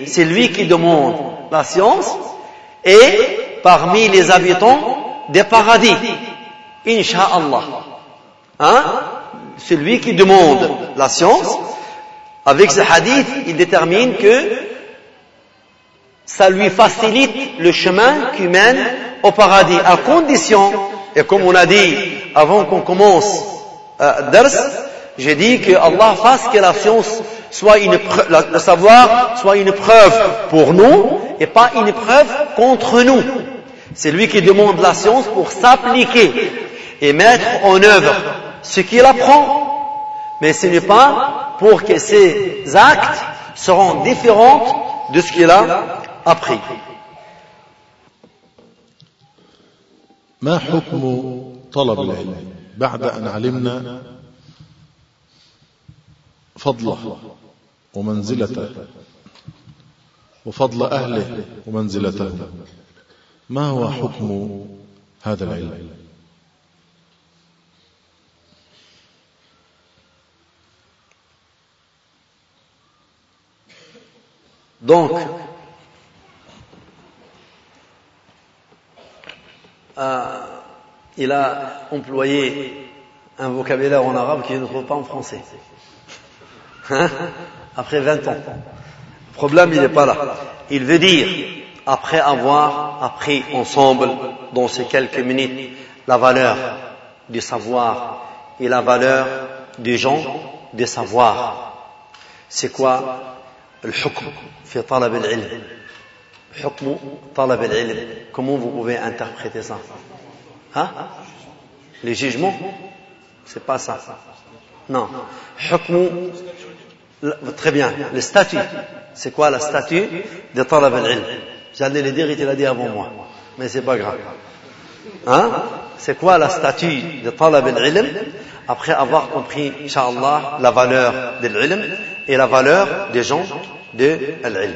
c'est lui qui demande la science, et parmi les habitants des paradis. Inch'Allah. Hein? Celui qui demande la science, avec ce hadith, il détermine que ça lui facilite le chemin qui mène au paradis, à condition, et comme on a dit avant qu'on commence euh, Dars, j'ai dit que Allah fasse que la science soit une preuve, le savoir soit une preuve pour nous et pas une preuve contre nous. C'est lui qui demande la science pour s'appliquer et mettre en œuvre ce qu'il apprend, mais ce n'est pas pour que ses actes seront différents de ce qu'il a appris. ما حكم طلب العلم بعد أن علمنا فضله ومنزلته وفضل أهله ومنزلته ما هو حكم هذا العلم Donc, euh, il a employé un vocabulaire en arabe qu'il ne trouve pas en français. Hein? Après 20 ans. Le problème, il n'est pas là. Il veut dire, après avoir appris ensemble, dans ces quelques minutes, la valeur du savoir et la valeur des gens des savoirs. C'est quoi le hukm fi talab al-ilm? Hukm talab al-ilm. Comment vous pouvez interpréter ça? Hein? Les jugements? C'est pas ça. Non. Hukm Très bien. Le statut. C'est quoi le statut de talab al-ilm J'allais le dire, il te l'a dit avant moi. Mais c'est pas grave. Hein C'est quoi le statut de talab al-ilm Après avoir compris, Inch'Allah, la valeur de l'ilm et la valeur des gens de l'ilm.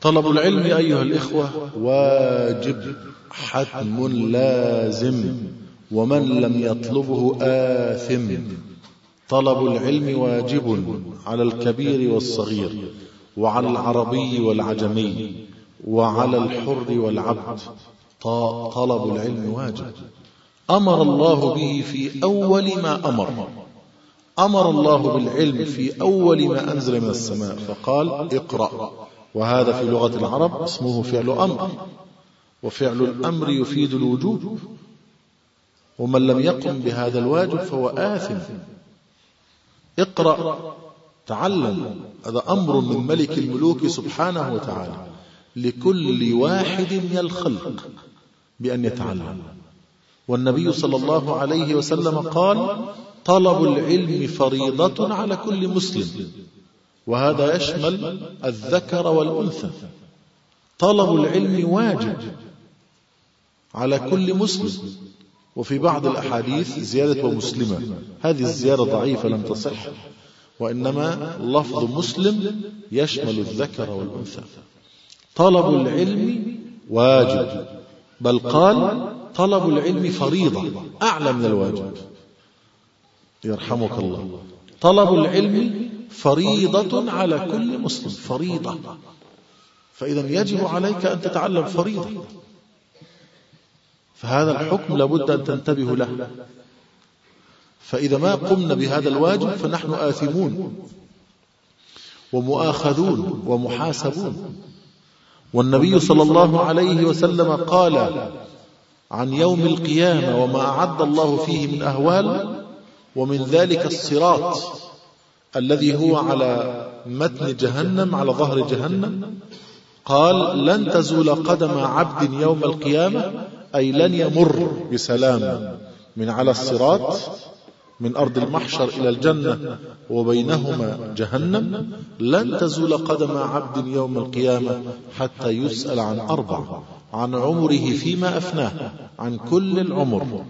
طلب العلم أيها الإخوة واجب حتم لازم ومن لم يطلبه آثم طلب العلم واجب على الكبير والصغير وعلى العربي والعجمي وعلى الحر والعبد. طلب العلم واجب. أمر الله به في أول ما أمر. أمر الله بالعلم في أول ما أنزل من السماء. فقال اقرأ. وهذا في لغة العرب اسمه فعل أمر. وفعل الأمر يفيد الوجوب. ومن لم يقم بهذا الواجب فهو آثم. اقرأ. تعلم. هذا أمر من ملك الملوك سبحانه وتعالى. لكل واحد من الخلق بأن يتعلم. والنبي صلى الله عليه وسلم قال طلب العلم فريضة على كل مسلم. وهذا يشمل الذكر والأنثى. طلب العلم واجب على كل مسلم. وفي بعض الأحاديث زيادة ومسلمة. هذه الزيادة ضعيفة لم تصح وإنما لفظ مسلم يشمل الذكر والأنثى. طلب العلم واجب بل قال طلب العلم فريضة أعلى من الواجب. يرحمك الله. طلب العلم فريضة على كل مسلم فريضة. فإذا يجب عليك أن تتعلم فريضة. فهذا الحكم لابد أن تنتبه له. فإذا ما قمنا بهذا الواجب فنحن آثمون ومؤاخذون ومحاسبون. والنبي صلى الله عليه وسلم قال عن يوم القيامة وما أعد الله فيه من أهوال ومن ذلك الصراط الذي هو على متن جهنم على ظهر جهنم. قال لن تزول قدم عبد يوم القيامة أي لن يمر بسلام من على الصراط من أرض المحشر إلى الجنة وبينهما جهنم لن تزول قدم عبد يوم القيامة حتى يسأل عن أربع عن عمره فيما أفناه عن كل العمر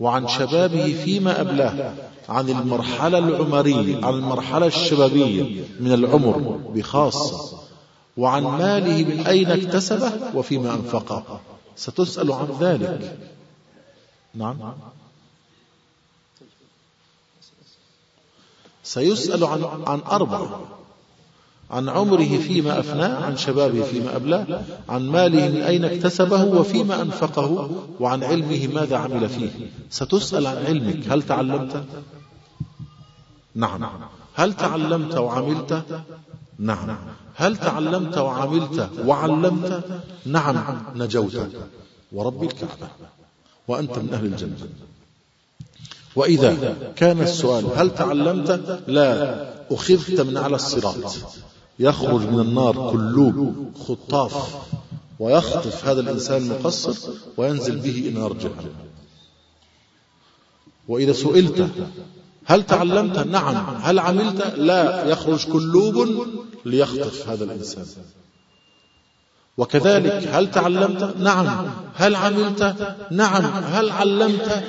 وعن شبابه فيما أبلاه عن المرحلة العمرية عن المرحلة الشبابية من العمر بخاصة وعن ماله من أين اكتسبه وفيما أنفقه. ستسأل عن ذلك. نعم. سيسأل عن عن أربع. عن عمره فيما أفناه عن شبابه فيما أبلاه عن ماله من أين اكتسبه وفيما أنفقه وعن علمه ماذا عمل فيه. ستسأل عن علمك. هل تعلمت؟ نعم. هل تعلمت وعملت؟ نعم. هل تعلمت وعملت؟ وعلمت. نعم نجوت. ورب الكعبة. وأنت من أهل الجنة. وإذا كان السؤال هل تعلمت؟ لا. أخذت من على الصراط. يخرج من النار كلوب خطاف. ويخطف هذا الإنسان المقصر وينزل به إلى نار جهنم. وإذا سئلت هل تعلمت؟ نعم. هل عملت؟ لا. يخرج كلوب ليخطف هذا الإنسان. وكذلك هل تعلمت؟ نعم. هل عملت؟ نعم. هل علمت؟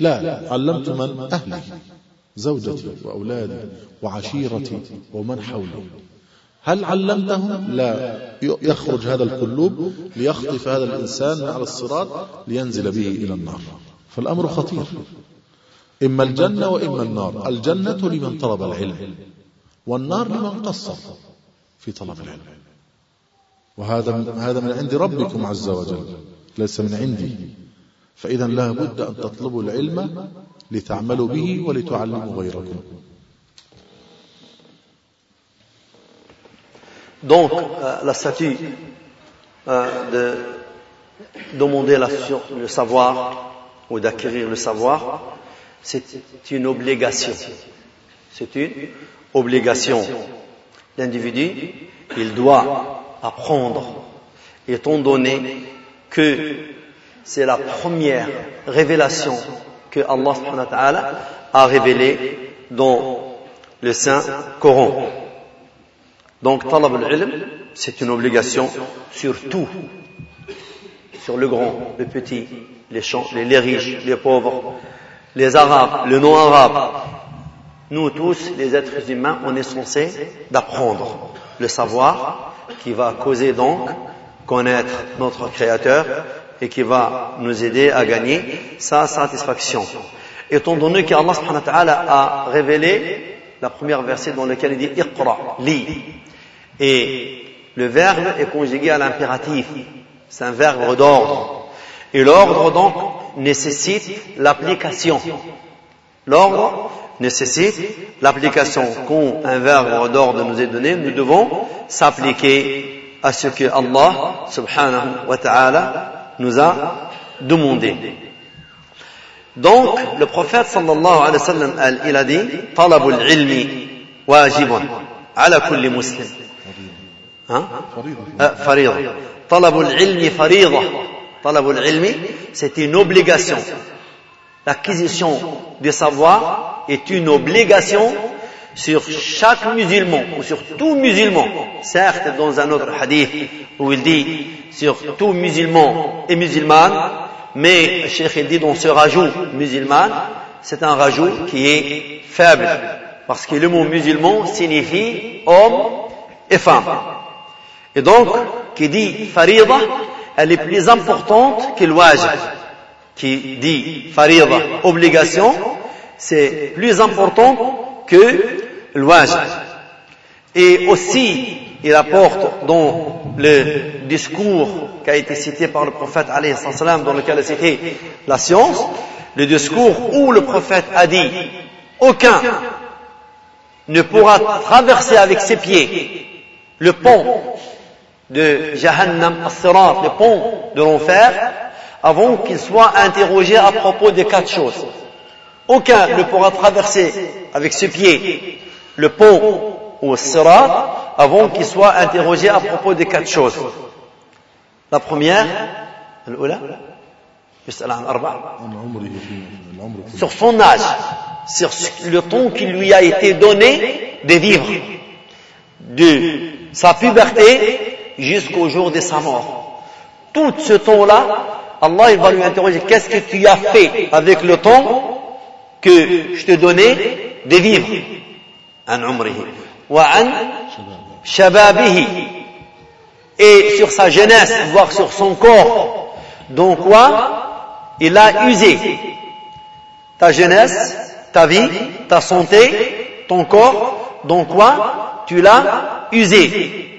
لا. علمت من؟ أهلي زوجتي وأولادي وعشيرتي ومن حولي. هل علمتهم؟ لا. يخرج هذا القلوب ليخطف هذا الإنسان على الصراط لينزل به إلى النار. فالأمر خطير. إما الجنة وإما النار. الجنة لمن طلب العلم والنار لمن قصر في طلب العلم. وهذا هذا من عند ربكم عز وجل ليس من عندي. فإذا لا بد أن تطلبوا العلم لتعملوا به ولتعلموا غيركم. Donc, euh, la statue euh, de demander la, le savoir ou d'acquérir le savoir, c'est une obligation. C'est une obligation. L'individu, il doit apprendre, étant donné que c'est la première révélation que Allah a révélée dans le Saint Coran. Donc, talab al-ilm, c'est une obligation sur tout. Sur le grand, le petit, les, les, les riches, les pauvres, les arabes, les non-arabes. Nous tous, les êtres humains, on est censés d'apprendre le savoir qui va causer donc connaître notre Créateur et qui va nous aider à gagner sa satisfaction. Étant donné qu'Allah a révélé la première verset dans lequel il dit Iqra, lis. Et le verbe est conjugué à l'impératif. C'est un verbe d'ordre. Et l'ordre donc nécessite l'application. L'ordre nécessite l'application. Quand un verbe d'ordre nous est donné, nous devons s'appliquer à ce que Allah subhanahu wa ta'ala nous a demandé. Donc, le prophète sallallahu alayhi wa sallam, il a dit, talabul ilmi wajibun ala kulli muslim. Hein? Euh, farida. Talabul ilmi farida. Ilmi, c'est une obligation. L'acquisition des savoirs est une obligation sur chaque musulman ou sur tout musulman. Certes, dans un autre hadith où il dit sur tout musulman et musulmane, mais le Cheikh dit dans ce rajout musulman, c'est un rajout qui est faible. Parce que le mot musulman signifie homme et femme. Et donc, qui dit farida elle est plus importante que l'ouajib. Qui dit farida, obligation, c'est plus important que l'ouajib. Et aussi, il apporte dans le discours qui a été cité par le prophète salam dans lequel a cité la science, le discours où le prophète a dit aucun ne pourra traverser avec ses pieds le pont de Jahannam As-Sirat, le pont de l'enfer, avant qu'il soit interrogé à propos de quatre choses. Aucun ne pourra traverser avec ses pieds le pont ou As-Sirat avant qu'il soit interrogé à propos de quatre choses. La première, sur son âge, sur le temps qui lui a été donné de vivre, de sa puberté jusqu'au jour de sa mort. Tout ce temps-là, Allah va lui interroger qu'est-ce que tu as fait avec le temps que je te donnais de vivre? et sur sa jeunesse, voire sur son corps. Donc quoi? Il a usé ta jeunesse, ta vie, ta santé, ton corps. Donc quoi? Tu l'as usé.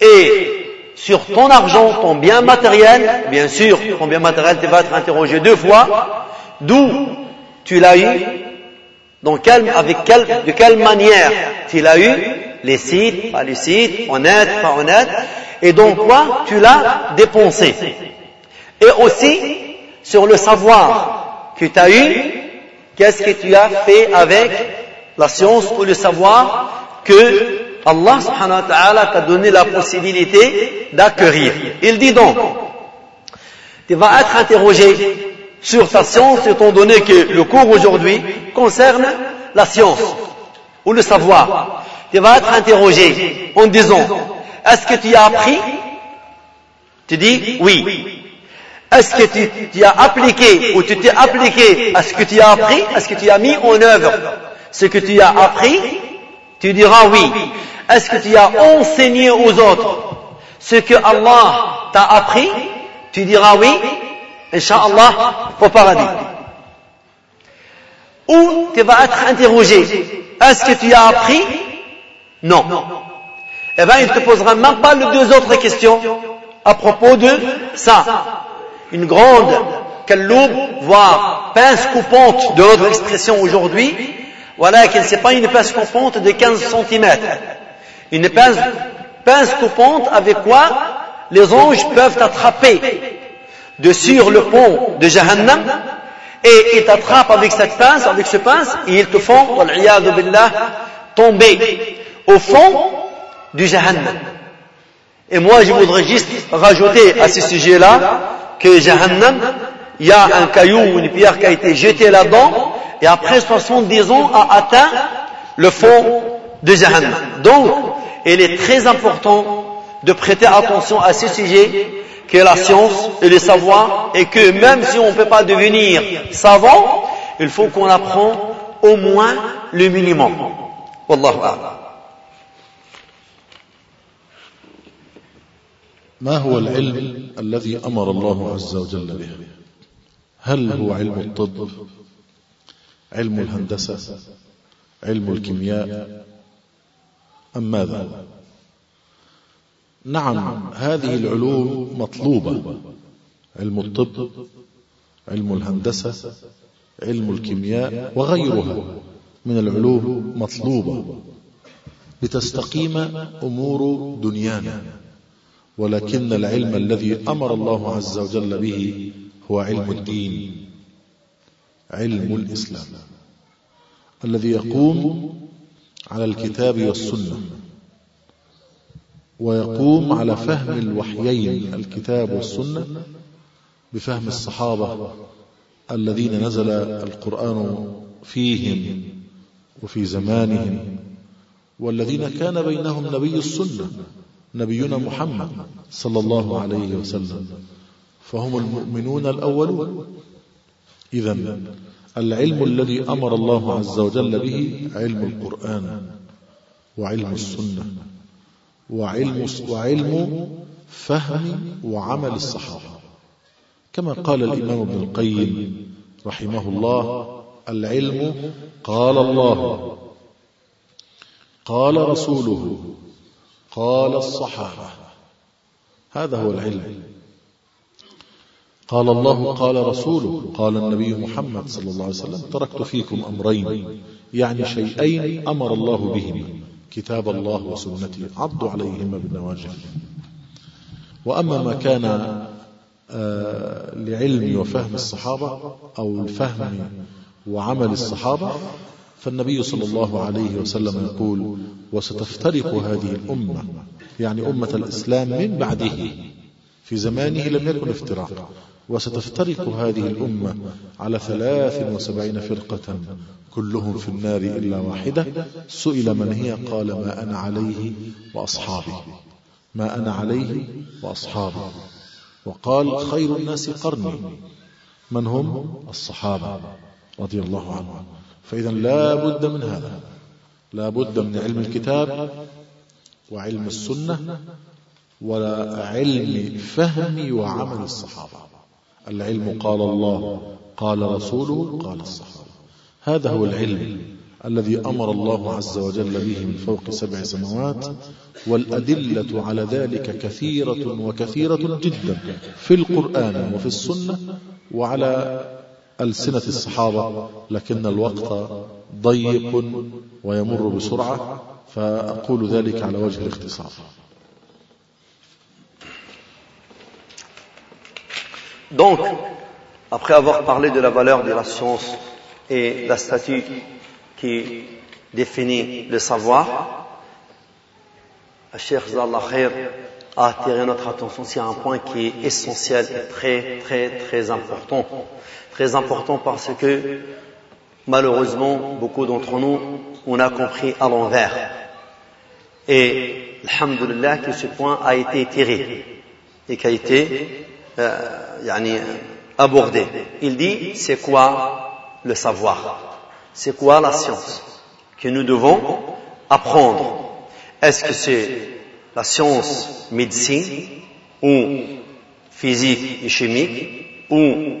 Et sur ton argent, ton bien matériel, bien sûr, ton bien matériel, tu vas être interrogé deux fois. D'où tu l'as eu de quelle manière tu l'as eu Licite, pas licite, honnête, pas honnête. Et donc quoi Tu l'as dépensé. Et aussi, sur le savoir que tu as eu, qu'est-ce que tu as fait avec la science ou le savoir que Allah subhanahu wa ta'ala t'a donné la possibilité d'acquérir. Il dit donc, tu vas être interrogé sur ta science étant donné que le cours aujourd'hui concerne la science ou le savoir. Tu vas être interrogé en disant, est-ce que tu as appris? Tu dis oui. Est-ce que tu, tu, as appliqué ou tu t'es appliqué à ce que tu as appris Est-ce que tu as mis en œuvre? Ce que tu as appris Tu diras oui. Est-ce que tu as enseigné aux autres ce que Allah t'a appris Tu diras oui. Inch'Allah, au paradis. Ou tu vas être interrogé. Est-ce que tu as appris Non. Eh bien, il te posera même pas les deux autres questions à propos de ça. Une grande calloube, voire pince coupante de notre expression aujourd'hui, voilà qu'elle n'est pas une pince coupante de 15 cm. Une pince, coupante avec quoi les anges peuvent attraper de sur le pont de Jahannam et ils t'attrapent avec cette pince, avec ce pince, et ils te font, billah, tomber au fond du Jahannam. Et moi, je voudrais juste rajouter à ce sujet-là que Jahannam, il y a un caillou ou une pierre qui a été jetée là-dedans, et après 70 ans a atteint le fond de Jahannam. Donc, il est très important de prêter attention à ce sujet que la science et le savoir, et que même si on ne peut pas devenir savant, il faut qu'on apprend au moins le minimum. Wallahu a'lam. ما هو العلم الذي أمر الله عز وجل به هل هو علم الطب علم الهندسة علم الكيمياء. أم ماذا؟ نعم هذه العلوم مطلوبة. علم الطب علم الهندسة علم الكيمياء وغيرها من العلوم مطلوبة لتستقيم أمور دنيانا. ولكن العلم الذي أمر الله عز وجل به هو علم الدين. علم الإسلام الذي يقوم على الكتاب والسنة ويقوم على فهم الوحيين الكتاب والسنة بفهم الصحابة الذين نزل القرآن فيهم وفي زمانهم والذين كان بينهم نبي السنة نبينا محمد صلى الله عليه وسلم فهم المؤمنون الأولون إذا العلم الذي أمر الله عز وجل به علم القرآن وعلم السنة وعلم, وعلم فهم وعمل الصحابة. كما قال الإمام ابن القيم رحمه الله العلم قال الله قال رسوله قال الصحابة. هذا هو العلم. قال الله قال رسوله قال النبي محمد صلى الله عليه وسلم تركت فيكم أمرين يعني شيئين أمر الله بهما كتاب الله وسنته عضوا عليهما بالنواجذ. وأما ما كان لعلم وفهم الصحابة أو الفهم وعمل الصحابة فالنبي صلى الله عليه وسلم يقول وستفترق هذه الأمة يعني أمة الإسلام من بعده في زمانه لم يكن افتراق وستفترق هذه الأمة على ثلاث وسبعين فرقة كلهم في النار إلا واحدة. سئل من هي؟ قال ما أنا عليه وأصحابي ما أنا عليه وأصحابي وقال خير الناس قرني. من هم؟ الصحابة رضي الله عنهم. فإذا لا بد من هذا. لا بد من علم الكتاب وعلم السنة وعلم فهم وعمل الصحابة. العلم قال الله قال رسوله قال الصحابة. هذا هو العلم الذي أمر الله عز وجل به من فوق سبع سماوات والأدلة على ذلك كثيرة وكثيرة جدا في القرآن وفي السنة وعلى ألسنة الصحابة لكن الوقت ضيق ويمر بسرعة فأقول ذلك على وجه الاختصار. Donc, après avoir parlé de la valeur de la science et la statue qui définit le savoir, Cheikh Zallah a attiré notre attention sur un point qui est essentiel et très très très important. Très important parce que malheureusement beaucoup d'entre nous on a compris à l'envers. Et alhamdulillah que ce point a été tiré et qui a été euh, abordé. Il dit c'est quoi le savoir? C'est quoi la science que nous devons apprendre? Est-ce que c'est la science médecine ou physique et chimique ou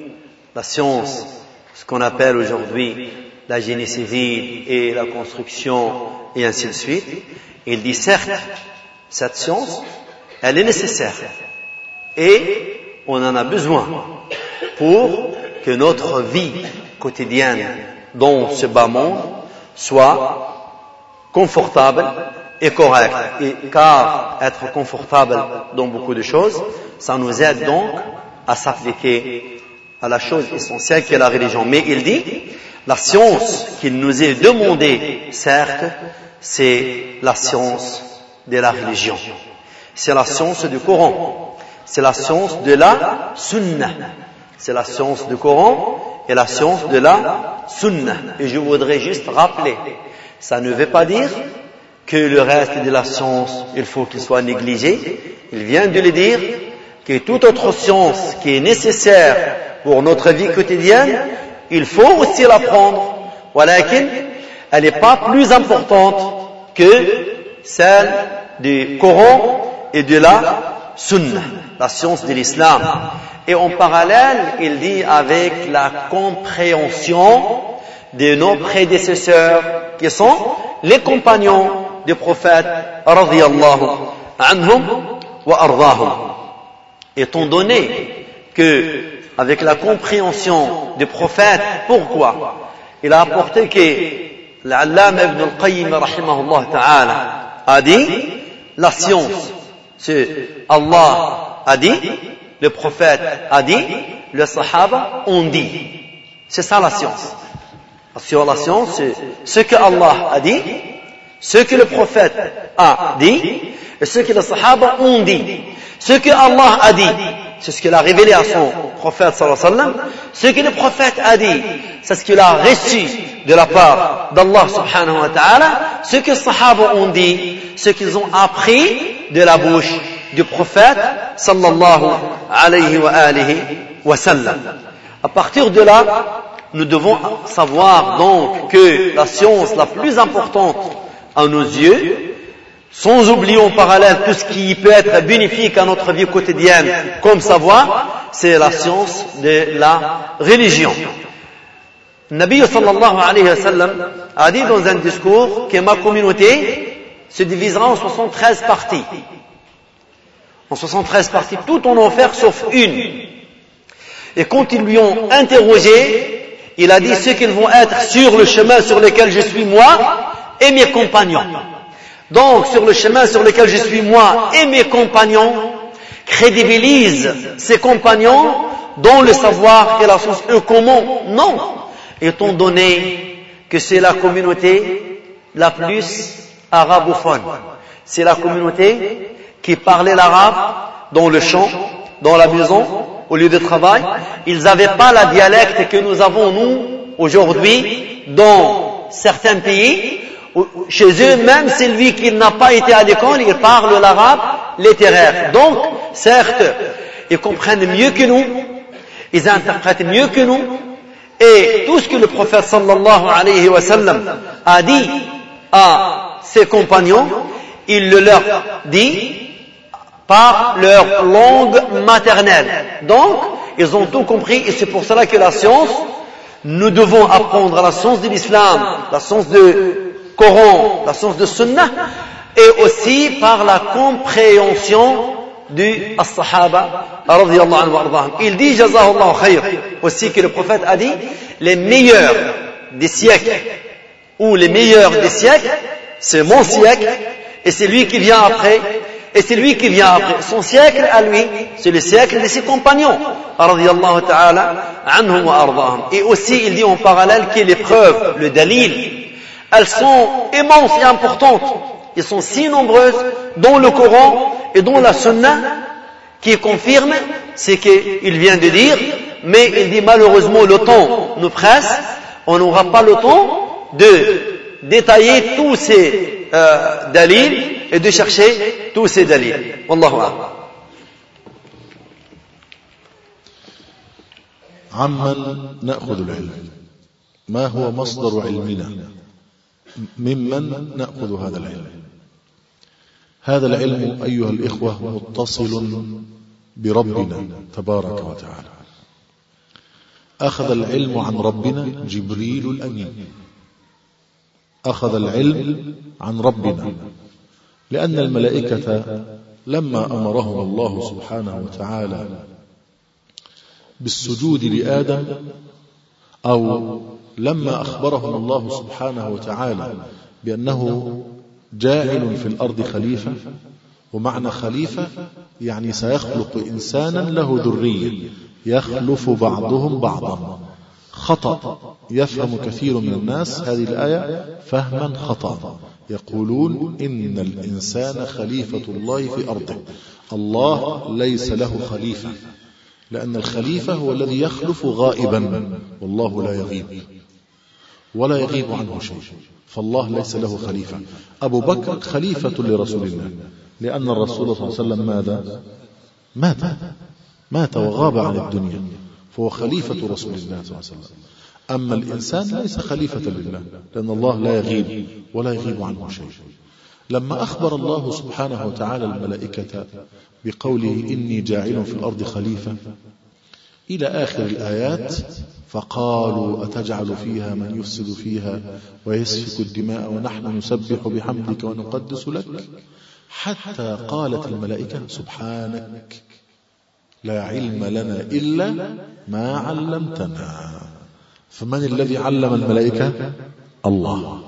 la science, ce qu'on appelle aujourd'hui la génie civile et la construction et ainsi de suite? Il dit certes, cette science, elle est nécessaire et on en a besoin pour que notre vie quotidienne dans ce bas monde soit confortable et correcte. Et car être confortable dans beaucoup de choses, ça nous aide donc à s'appliquer à la chose essentielle qui est la religion. Mais il dit, la science qu'il nous est demandée, certes, c'est la science de la religion. C'est la science du Coran. C'est la science de la Sunna. C'est la science du Coran et la science de la Sunna. Et je voudrais juste rappeler, ça ne veut pas dire que le reste de la science, il faut qu'il soit négligé. Il vient de le dire que toute autre science qui est nécessaire pour notre vie quotidienne, il faut aussi l'apprendre. Voilà elle n'est pas plus importante que celle du Coran et de la Sunna, la science de l'islam. Et en parallèle, il dit avec la compréhension de nos prédécesseurs, qui sont les compagnons du prophète, radiyallahu anhum wa ardahum. Étant donné que, avec la compréhension des prophètes, pourquoi? Il a apporté que l'Allam ibn al-Qayyim, a dit, la science, Allah a dit, le prophète a dit, le sahaba ont dit. C'est ça la science. La science, c'est ce que Allah a dit, ce que le prophète a dit, et ce que les sahaba ont dit. Ce que Allah a dit, c'est ce qu'il a révélé à son prophète sallallahu alayhi wa. Ce que le prophète a dit, c'est ce qu'il a reçu de la part d'Allah subhanahu wa ta'ala. Ce que les sahaba ont dit, ce qu'ils ont appris de la bouche du prophète sallallahu alayhi wa alihi wa sallam. À partir de là, nous devons savoir donc que la science la plus importante à nos yeux, sans oublier en parallèle tout ce qui peut être bénéfique à notre vie quotidienne comme savoir, c'est la science de la religion. Nabi sallallahu alayhi wa sallam a dit dans un discours que ma communauté se divisera en 73 parties. En 73 parties, tout en enfer sauf une. Et quand ils lui ont interrogé, il a dit ceux qui vont être sur le chemin sur lequel je suis moi et mes compagnons. Donc, sur le chemin sur lequel je suis moi et mes compagnons, crédibilisent ces compagnons dont le savoir et la science eux comment Non. Étant donné que c'est la communauté la plus arabophone. C'est la communauté qui parlait l'arabe dans le champ, dans la maison au lieu de travail, ils n'avaient pas la dialecte que nous avons, nous, aujourd'hui, dans certains pays. Chez eux, même celui qui n'a pas été à l'école, il parle l'arabe littéraire. Donc, certes, ils comprennent mieux que nous, ils interprètent mieux que nous, et tout ce que le prophète sallallahu alayhi wa sallam a dit à ses compagnons, il le leur dit par leur langue maternelle. Donc, ils ont tout compris et c'est pour cela que la science, nous devons apprendre la science de l'islam, la science du Coran, la science de Sunnah et aussi par la compréhension du As-Sahaba Il dit, Jazahullah khayr, aussi que le prophète a dit, les meilleurs des siècles, ou les meilleurs des siècles, c'est mon siècle, et c'est lui qui vient après, et c'est lui qui vient après. Son siècle à lui, c'est le siècle de ses compagnons. Et aussi, il dit en parallèle que les preuves, le dalil, elles sont immenses et importantes. Elles sont si nombreuses dans le Coran et dans la Sunna qui confirment ce qu'il vient de dire, mais il dit malheureusement le temps nous presse, on n'aura pas le temps de détailler tous ces euh, dalils et de chercher tous ces dalils. Wallahu a'lam. عمن نأخذ العلم ما هو مصدر علمنا ممن نأخذ هذا العلم. هذا العلم أيها الإخوة متصل بربنا تبارك وتعالى. أخذ العلم عن ربنا جبريل الأمين. أخذ العلم عن ربنا لأن الملائكة لما أمرهم الله سبحانه وتعالى بالسجود لآدم أو لما أخبرهم الله سبحانه وتعالى بأنه جاعل في الأرض خليفة ومعنى خليفة يعني سيخلق إنسانا له ذرية يخلف بعضهم بعضا. خطأ. يفهم كثير من الناس هذه الآية فهما خطأ. يقولون إن الإنسان خليفة الله في أرضه. الله ليس له خليفة لأن الخليفة هو الذي يخلف غائبا والله لا يغيب. ولا يغيب عنه شيء. فالله ليس له خليفة. أبو بكر خليفة لرسول الله. لأن الرسول صلى الله عليه وسلم ماذا؟ مات. مات وغاب عن الدنيا. فهو خليفة رسول الله صلى الله عليه وسلم. أما الإنسان ليس خليفة لله لأن الله لا يغيب ولا يغيب عنه شيء. لما أخبر الله سبحانه وتعالى الملائكة بقوله إني جاعل في الأرض خليفة إلى آخر الآيات فقالوا أتجعل فيها من يفسد فيها ويسفك الدماء ونحن نسبح بحمدك ونقدس لك؟ حتى قالت الملائكة سبحانك لا علم لنا إلا ما علمتنا. فمن الذي علم الملائكة؟ الله.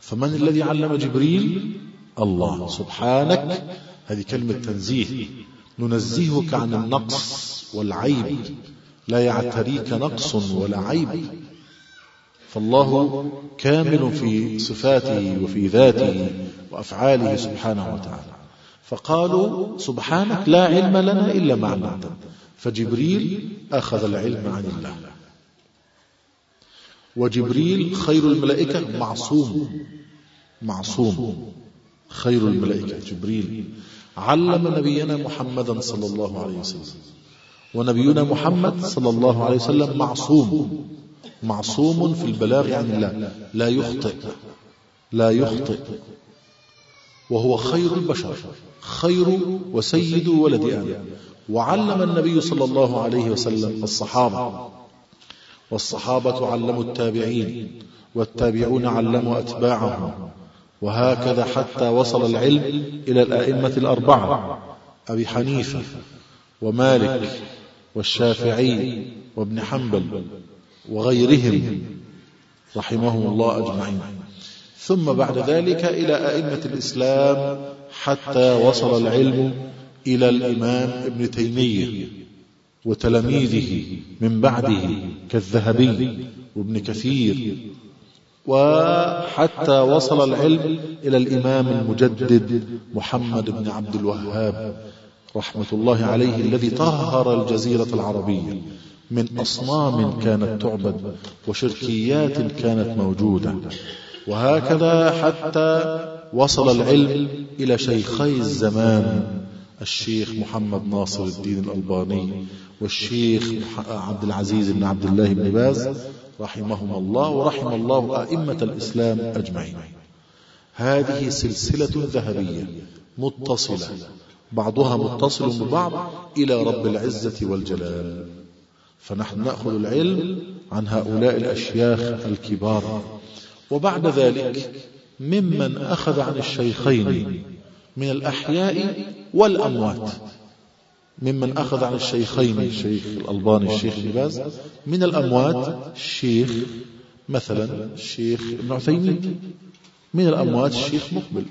فمن الذي علم جبريل؟ الله. سبحانك. هذه كلمة تنزيه. ننزهك عن النقص والعيب. لا يعتريك نقص ولا عيب. فالله كامل في صفاته وفي ذاته وأفعاله سبحانه وتعالى. فقالوا سبحانك لا علم لنا إلا ما علمتنا. فجبريل أخذ العلم عن الله. وجبريل خير الملائكة معصوم. معصوم. خير الملائكة. جبريل علم نبينا محمدا صلى الله عليه وسلم. ونبينا محمد صلى الله عليه وسلم معصوم. معصوم في البلاغ عن الله. لا يخطئ. لا يخطئ. وهو خير البشر. خير وسيد ولد آدم. وعلم النبي صلى الله عليه وسلم الصحابة. والصحابة علموا التابعين. والتابعون علموا أتباعهم. وهكذا حتى وصل العلم إلى الأئمة الأربعة. أبي حنيفة ومالك والشافعي وابن حنبل وغيرهم رحمهم الله أجمعين. ثم بعد ذلك إلى أئمة الإسلام حتى وصل العلم إلى الإمام ابن تيمية وتلاميذه من بعده كالذهبي وابن كثير. وحتى وصل العلم إلى الإمام المجدد محمد بن عبد الوهاب رحمة الله عليه الذي طهر الجزيرة العربية. من أصنام كانت تعبد وشركيات كانت موجودة. وهكذا حتى وصل العلم إلى شيخي الزمان الشيخ محمد ناصر الدين الألباني والشيخ عبد العزيز بن عبد الله بن باز رحمهم الله ورحم الله أئمة الإسلام أجمعين. هذه سلسلة ذهبية متصلة بعضها متصل ببعض إلى رب العزة والجلال. فنحن نأخذ العلم عن هؤلاء الأشياخ الكبار. وبعد ذلك ممن أخذ عن الشيخين من الأحياء والأموات. ممن أخذ عن الشيخين الشيخ الألباني الشيخ لباز من الأموات الشيخ مثلا الشيخ ابن عثيمين. من الأموات الشيخ مقبل.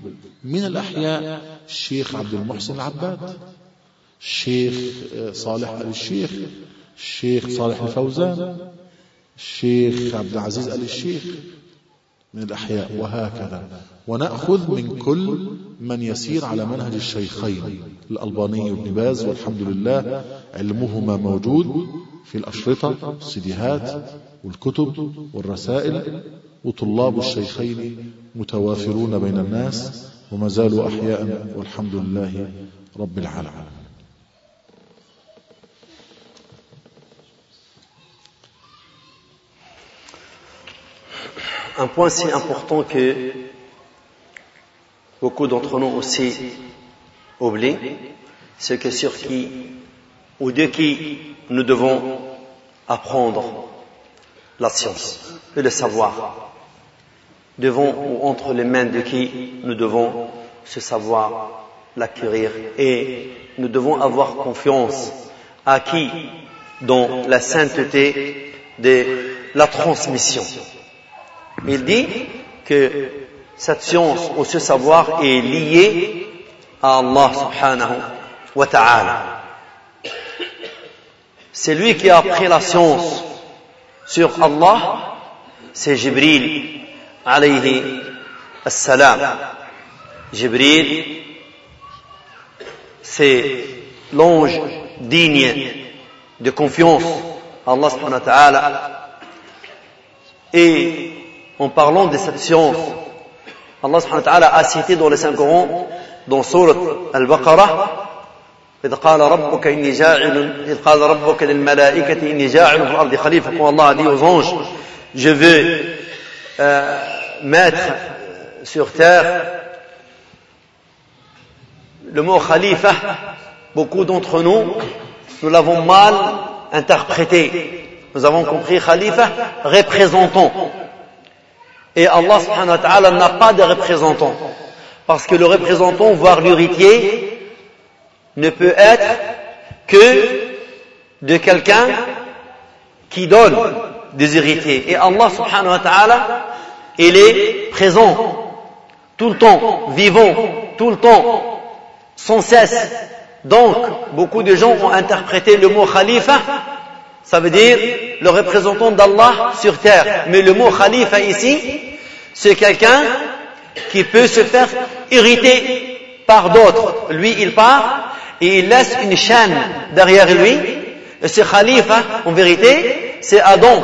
من الأحياء الشيخ عبد المحسن العباد. الشيخ صالح آل الشيخ. الشيخ. صالح الفوزان. الشيخ عبد العزيز آل الشيخ. من الأحياء. وهكذا. ونأخذ من كل من يسير على منهج الشيخين. الألباني وابن باز والحمد لله علمهما موجود في الأشرطة السيديهات والكتب والرسائل. وطلاب الشيخين متوافرون بين الناس وما زالوا أحياء والحمد لله رب العالمين Un point si important que beaucoup d'entre nous aussi oublient, c'est que sur qui ou de qui nous devons apprendre la science et le savoir. Devant ou entre les mains de qui nous devons ce savoir l'acquérir et nous devons avoir confiance à qui dans la sainteté de la transmission. Il dit que cette science ou ce savoir est lié à Allah subhanahu wa ta'ala. C'est lui qui a appris la science sur Allah, c'est Jibril Jibril, c'est l'ange digne de confiance à Allah subhanahu wa ta'ala. Et en parlant de cette science, Allah subhanahu wa ta'ala a cité dans le Saint-Coran, dans Surat Al-Baqarah, إذ قال ربك إني جاعل إذ قال ربك للملائكة إني جاعل في الأرض خليفة Allah a dit aux anges je veux euh, mettre sur terre le mot khalifa beaucoup d'entre nous nous l'avons mal interprété. Nous avons compris khalifa représentant. Et Allah subhanahu wa ta'ala n'a pas de représentant. Parce que le représentant voire l'héritier ne peut être que de quelqu'un qui donne Et Allah subhanahu wa ta'ala, il est présent tout le temps, vivant, tout le temps, sans cesse. Donc, beaucoup de gens ont interprété le mot khalifa, ça veut dire le représentant d'Allah sur terre. Mais le mot khalifa ici, c'est quelqu'un qui peut se faire hériter par d'autres. Lui, il part et il laisse une chaîne derrière lui. Et ce khalifa, en vérité, c'est Adam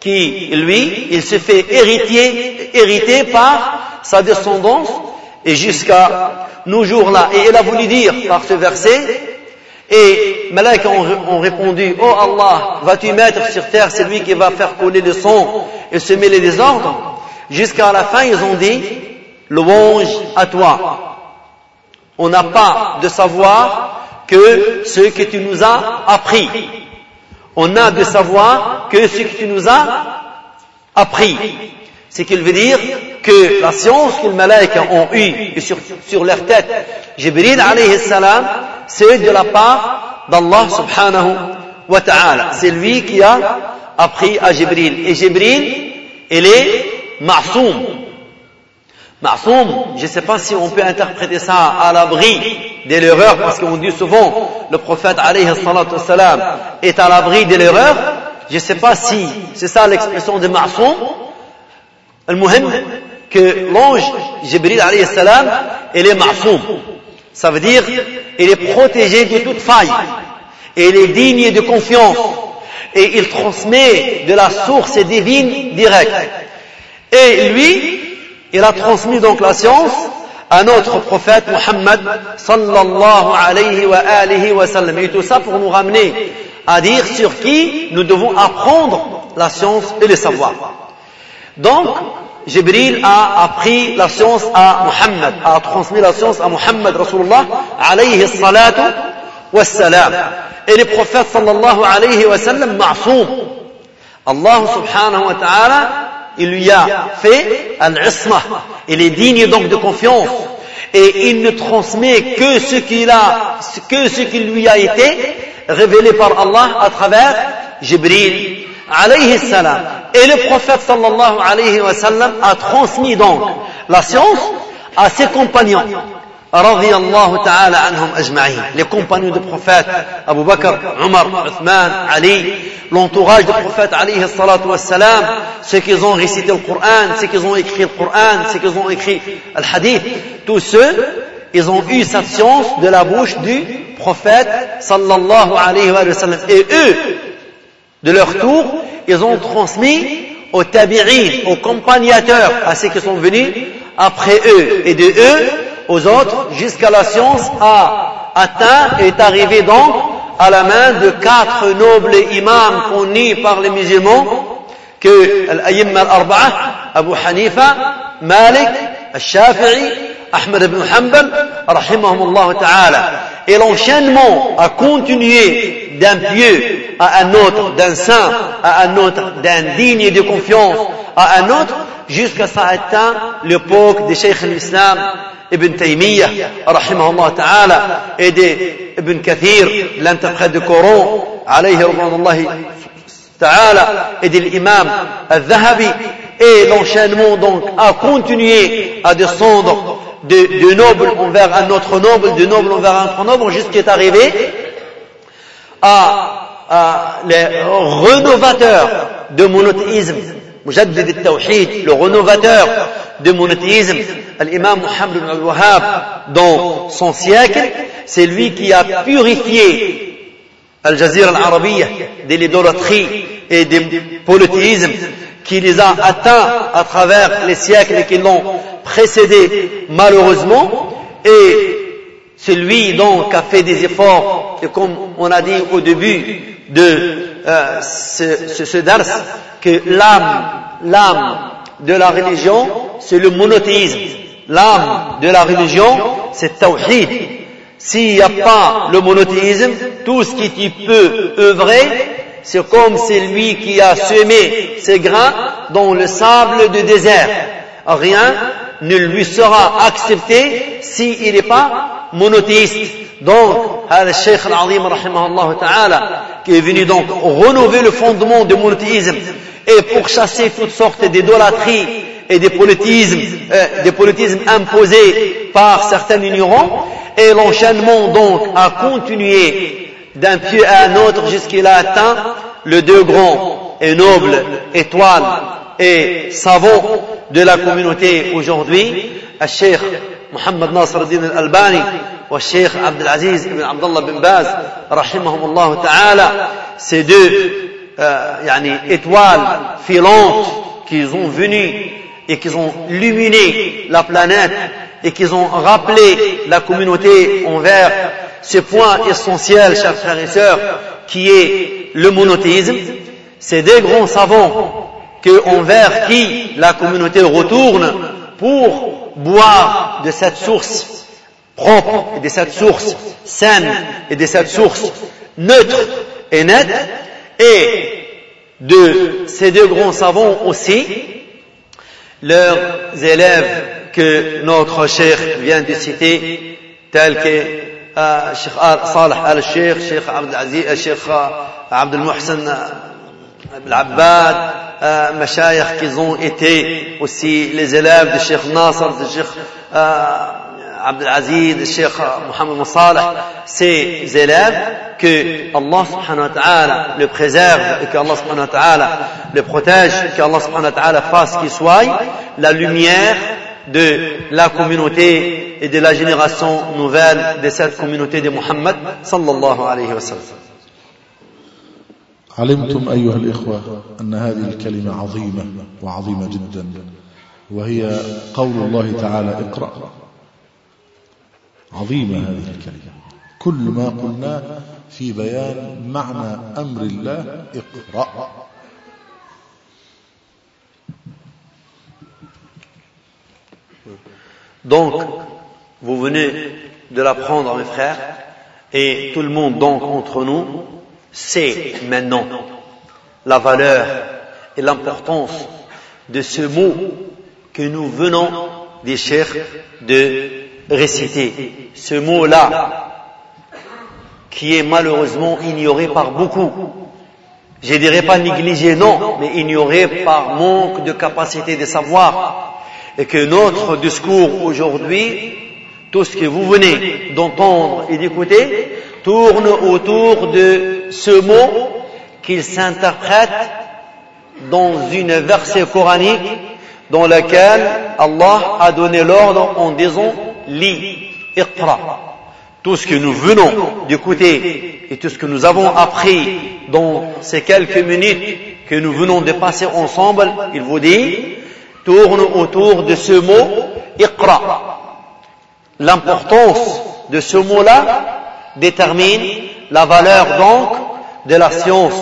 qui, lui, il se fait hériter, hériter par sa descendance et jusqu'à nos jours-là. Et il a voulu dire par ce verset, et Malaika ont, répondu, Oh Allah, vas-tu mettre sur terre celui qui va faire couler le sang et semer les désordres Jusqu'à la fin, ils ont dit, louange à toi. On n'a pas de savoir que ce que tu nous as appris. On a de savoir que ce que tu nous as appris. Ce qu'il veut dire que la science que les malaïcs ont eue sur, sur leur tête, Jibril alayhi salam, c'est de la part d'Allah subhanahu wa ta'ala. C'est lui qui a appris à Jibril. Et Jibril, il est ma'soum. Ma'soum, je ne sais pas si on peut interpréter ça à l'abri de l'erreur, parce qu'on dit souvent, le prophète alayhi salam est à l'abri de l'erreur. Je ne sais pas si c'est ça l'expression de Ma'soum. Al-Muhim, que l'ange Jibril alayhi salam, il est Ma'soum. Ça veut dire, il est protégé de toute faille. Et il est digne de confiance. Et il transmet de la source divine directe. Et lui, il a transmis donc la science à notre prophète Muhammad sallallahu alayhi wa alihi wa sallam. Et tout ça pour nous ramener à dire sur qui nous devons apprendre la science et le savoir. Donc, Jibril a appris la science à Muhammad, a transmis la science à Muhammad Rasulullah alayhi salatu wassalam. Et le prophète sallallahu alayhi wa sallam ma'soum. Allah subhanahu wa ta'ala, il lui a fait al-isma. Il est digne donc de confiance. Et il ne transmet que ce qu'il a, que ce qui lui a été révélé par Allah à travers Jibril alayhi. Et le prophète sallallahu alayhi wa sallam a transmis donc la science à ses compagnons. Radiallahu ta'ala anhum ajma'in. Les compagnons du prophète Abu Bakr, Omar, Uthman, Ali, l'entourage du prophète salatu wa salam, ceux qui ont récité le Coran, ceux qui ont écrit le Coran, ceux qui ont écrit le hadith, tous ceux, ils ont eu cette science de la bouche du prophète sallallahu alayhi wa sallam. Et eux, de leur tour, ils ont transmis aux tabi'in, aux compagnateurs, à ceux qui sont venus après eux, et de eux aux autres, jusqu'à la science a atteint et est arrivé donc à la main de quatre nobles imams connus par les musulmans, que l'ayimma al-arba'a, Abu Hanifa, Malik, al-Shafi'i, Ahmed ibn Hanbal, rahimahumullah ta'ala. Et l'enchaînement a continué d'un pieux à un autre, d'un saint à un autre, d'un digne de confiance à un autre, jusqu'à ça atteint l'époque des Cheikh l'Islam, Ibn Taymiyyah, rahimahullah ta'ala, et d'Ibn Kathir, l'interprète du Coran, alayhi ta'ala, et de l'imam al-Zahabi, et l'enchaînement donc a continué à descendre de, de noble envers un autre noble, de noble envers un autre noble, jusqu'à est arrivé à, à les renovateurs de monothéisme, Mujaddid al-Tawhid, le renovateur de monothéisme, l'imam Muhammad ibn al-Wahhab, dans son siècle, c'est lui qui a purifié Al-Jazira al-Arabiya de l'idolâtrie et du polythéisme qui les a atteints à travers les siècles qui l'ont précédé malheureusement. Et celui donc a fait des efforts comme on a dit au début de euh, ce, ce, ce dars que l'âme l'âme de la religion c'est le monothéisme. L'âme de la religion c'est tawhid. S'il n'y a pas le monothéisme tout ce qui peut œuvrer c'est comme celui qui a semé ses grains dans le sable du désert. Rien ne lui sera accepté s'il n'est pas monothéiste. Donc, le Cheikh Al-Azim, qui est venu donc renouveler le fondement du monothéisme et pour chasser toutes sortes d'idolâtries et des politismes, euh, des politismes imposés par certains ignorants, et l'enchaînement donc a continué d'un pied à un autre jusqu'il a atteint le deux grand et noble étoile et savant de la communauté aujourd'hui, Nasr al-Albani et le Cheikh Abdelaziz ibn Abdullah bin Baz, rahimahumullah ta'ala, ces deux euh, étoiles filantes qui ont venu et qui ont illuminé la planète et qui ont rappelé la communauté envers ce point essentiel, chers frères et sœurs, qui est le monothéisme, c'est des grands savants que, envers qui la communauté retourne pour boire de cette source propre et de cette source saine et de cette source neutre et nette et de ces deux grands savants aussi leurs élèves que notre cher vient de citer tels que الشيخ صالح آل الشيخ الشيخ عبد العزيز الشيخ عبد المحسن Al-Abbad, euh, qu'ils ont été, aussi les élèves de Cheikh Nasser, de Cheikh euh, Abdelaziz, de Cheikh euh, Mohamed ces élèves que Allah subhanahu wa ta'ala le préserve, que Allah subhanahu wa ta'ala le protège, que Allah subhanahu wa ta'ala fasse qu'il soit la lumière de la communauté et de la génération nouvelle de cette communauté de Muhammad sallallahu alayhi wa sallam. علمتم أيها الإخوة أن هذه الكلمة عظيمة وعظيمة جدا وهي قول الله تعالى اقرأ. عظيمة هذه الكلمة. كل ما قلناه في بيان معنى أمر الله اقرأ. Donc, vous venez de l'apprendre, mes frères, et tout le monde, donc, entre nous, sait maintenant la valeur et l'importance de ce mot que nous venons des chers de réciter. Ce mot-là, qui est malheureusement ignoré par beaucoup. Je dirais pas négligé, non, mais ignoré par manque de capacité de savoir et que notre discours aujourd'hui, tout ce que vous venez d'entendre et d'écouter, tourne autour de ce mot qu'il s'interprète dans une verset coranique dans lequel Allah a donné l'ordre en disant lis, iqra. Tout ce que nous venons d'écouter et tout ce que nous avons appris dans ces quelques minutes que nous venons de passer ensemble, il vous dit, tourne autour de ce mot Iqra. L'importance de ce mot-là détermine la valeur donc de la science.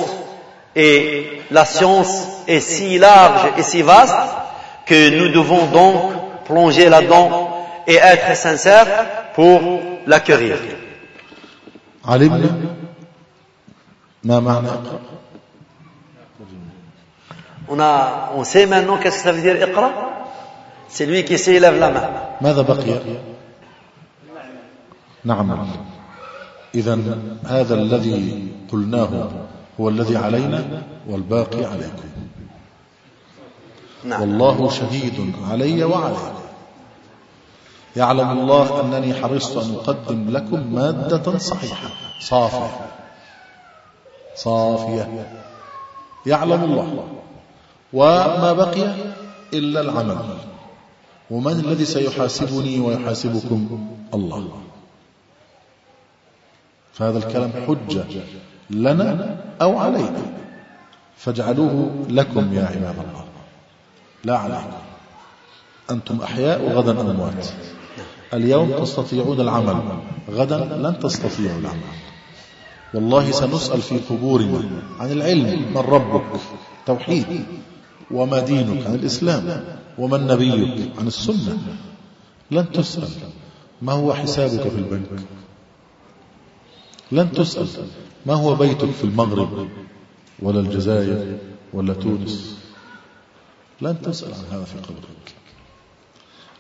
Et la science est si large et si vaste que nous devons donc plonger là-dedans et être sincères pour l'acquérir. On, a, on sait maintenant qu'est-ce que ça veut dire Iqra? C'est lui qui s'élève la main. إذا هذا الذي قلناه هو الذي علينا والباقي عليكم. نعم. والله شهيد علي وعليكم يعلم الله أنني حرصت أن أقدم لكم مادة صحيحة صافية. صافية. يعلم الله. وما بقي إلا العمل. ومن الذي سيحاسبني ويحاسبكم؟ الله. فهذا الكلام حجة لنا أو علينا. فاجعلوه لكم يا عباد الله. لا عليكم. أنتم أحياء وغدا أموات. اليوم تستطيعون العمل. غدا لن تستطيعوا العمل. والله سنسأل في قبورنا عن العلم من ربك؟ توحيد. وما دينك عن الإسلام؟ ومن نبيك عن السنة؟ لن تسأل. ما هو حسابك في البنك؟ لن تسأل ما هو بيتك في المغرب ولا الجزائر ولا تونس. لن تسأل عن هذا في قبرك.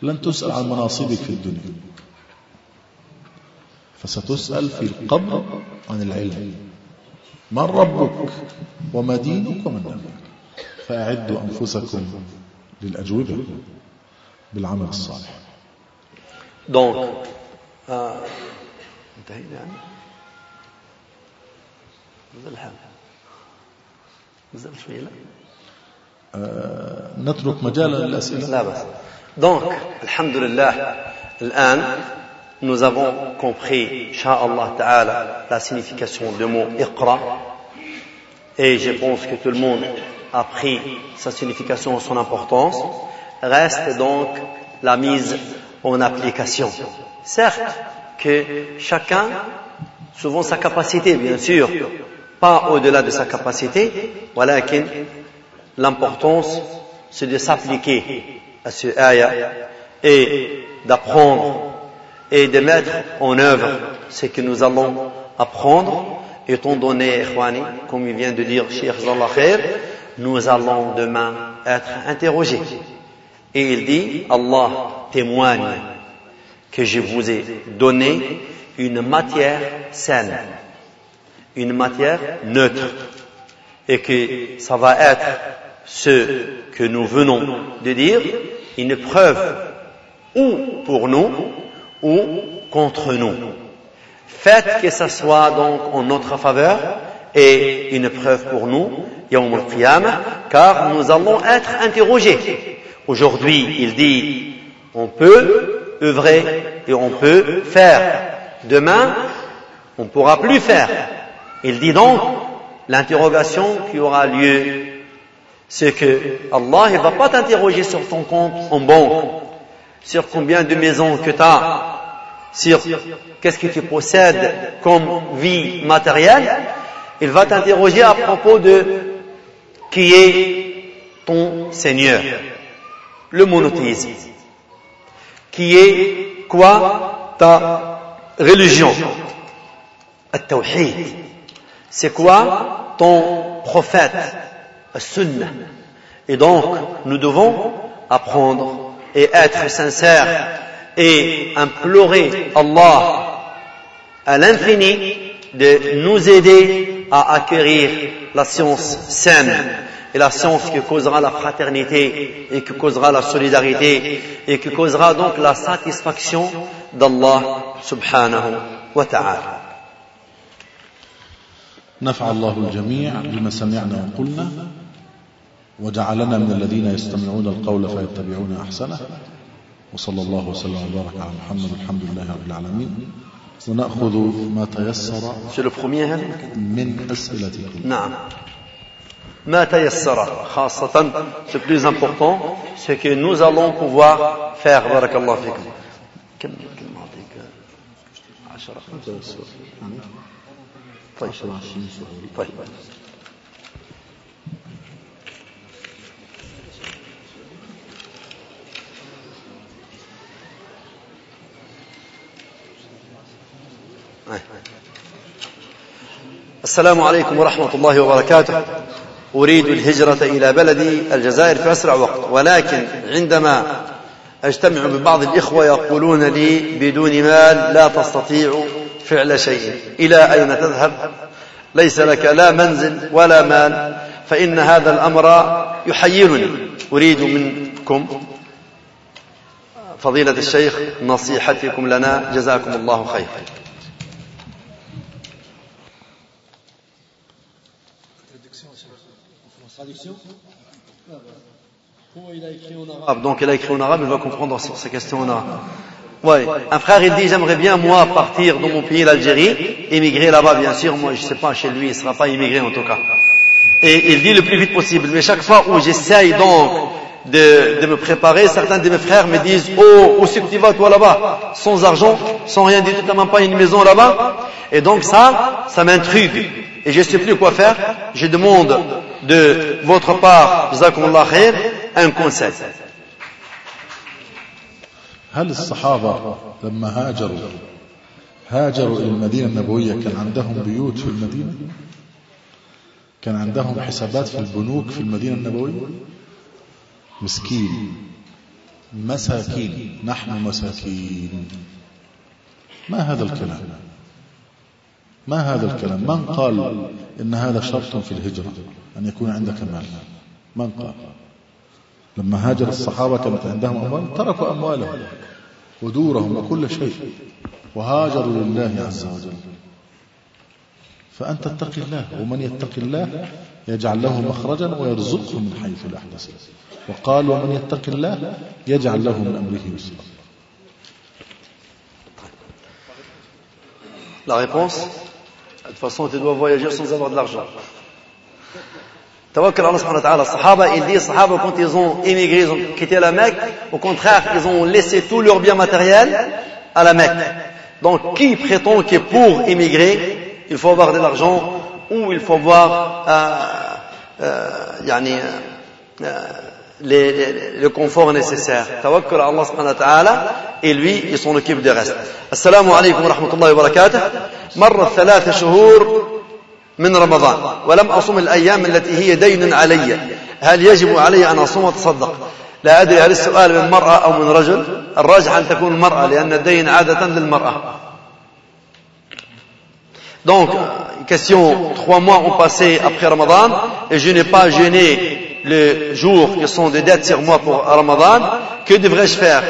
لن تسأل عن مناصبك في الدنيا. فستسأل في القبر عن العلم. من ربك وما دينك ومن نبيك؟ فأعدوا أنفسكم للأجوبة بالعمل الصالح. Donc, euh, انتهينا. يعني الحال شوية لا آه نترك مجالا للأسئلة لا بس Donc, alhamdulillah, الآن nous avons compris, inshallah ta'ala, la signification du mot iqra. Et je pense que tout le monde a pris sa signification, son importance. Reste donc la mise en application. Certes que chacun, souvent sa capacité, bien sûr, pas au-delà de sa capacité, voilà l'importance, c'est de s'appliquer à ce ayah et d'apprendre et de mettre en œuvre ce que nous allons apprendre, étant donné, comme il vient de dire Cheikh nous allons demain être interrogés. Et il dit, Allah témoigne que je vous ai donné une matière saine, une matière neutre, et que ça va être ce que nous venons de dire, une preuve ou pour nous ou contre nous. Faites que ce soit donc en notre faveur et une preuve pour nous, Yawm al car nous allons être interrogés. Aujourd'hui, il dit, On peut œuvrer et on peut faire. Demain, on ne pourra plus faire. Il dit donc, l'interrogation qui aura lieu, c'est que Allah ne va pas t'interroger sur ton compte en banque, sur combien de maisons que tu as, sur qu'est-ce que tu possèdes comme vie matérielle. Il va t'interroger à propos de qui est ton Seigneur, le monothéisme. Qui est quoi ta religion, le tawhid c'est quoi ton prophète, sunna. Et donc, nous devons apprendre et être sincères et implorer Allah à l'infini de nous aider à acquérir la science saine et la science qui causera la fraternité et qui causera la solidarité et qui causera donc la satisfaction d'Allah subhanahu wa ta'ala. نفع الله الجميع بما سمعنا وقلنا وجعلنا من الذين يستمعون القول فيتبعون أحسنه. وصلى الله وسلم وبارك على محمد الحمد لله رب العالمين. ونأخذ ما تيسر من أسئلتكم. نعم. ما تيسر خاصة ce plus important c'est que nous allons pouvoir faire بارك الله فيكم كم كم أعطيك عشرة. طيب. طيب. السلام عليكم ورحمة الله وبركاته. أريد الهجرة إلى بلدي الجزائر في أسرع وقت ولكن عندما أجتمع ببعض الإخوة يقولون لي بدون مال لا تستطيع فعل شيء. إلى أين تذهب؟ ليس لك لا منزل ولا مال. فإن هذا الأمر يحيرني. أريد منكم فضيلة الشيخ نصيحتكم لنا. جزاكم الله خير. Donc il a écrit en arabe, il va comprendre sur ces questions en arabe. Ouais. Un frère, il dit, j'aimerais bien, moi, partir dans mon pays, l'Algérie, émigrer là-bas, bien sûr. Moi, je sais pas, chez lui, il sera pas immigré, en tout cas. Et il dit le plus vite possible. Mais chaque fois où j'essaye donc de, de me préparer, certains de mes frères me disent, oh, où c'est que tu vas, toi, là-bas? Sans argent, sans rien du tout, t'as même pas une maison là-bas. Et donc ça, ça m'intrigue. Et je sais plus quoi faire. Je demande de votre part, khair, un conseil. هل الصحابة لما هاجروا هاجروا إلى المدينة النبوية كان عندهم بيوت في المدينة؟ كان عندهم حسابات في البنوك في المدينة النبوية؟ مسكين. مساكين. نحن مساكين. ما هذا الكلام؟ ما هذا الكلام؟ من قال إن هذا شرط في الهجرة أن يكون عندك مال؟ من قال؟ لما هاجر الصحابة كانت عندهم أموال تركوا أموالهم ودورهم وكل شيء وهاجروا لله عز وجل. فأنت اتق الله ومن يتق الله يجعل له مخرجا ويرزقه من حيث لا يحتسب وقال ومن يتق الله يجعل له من أمره يسرا. La réponse De toute façon, tu dois voyager sans avoir de l'argent. Tawakkal Allah subhanahu wa ta'ala. Sahaba, il dit, Sahaba, quand ils ont émigré, ils ont quitté la Mecque, au contraire, ils ont laissé tous leurs biens matériels à la Mecque. Donc, qui prétend que pour émigrer, il faut avoir de l'argent ou il faut avoir euh, euh, yani, euh, les, les, le confort nécessaire. Tawakkal Allah subhanahu wa ta'ala et lui, il s'en occupe du reste. Assalamu alaikum wa rahmatullahi wa barakatuh. مرت ثلاث شهور من رمضان ولم أصم الأيام التي هي دين علي هل يجب علي أن أصوم وأتصدق لا أدري هل السؤال من مرأة أو من رجل الراجح أن تكون المرأة لأن الدين عادة للمرأة Donc, question, trois mois ont passé après Ramadan et je n'ai pas jeûné les jours qui sont des dettes sur moi pour Ramadan. Que devrais-je faire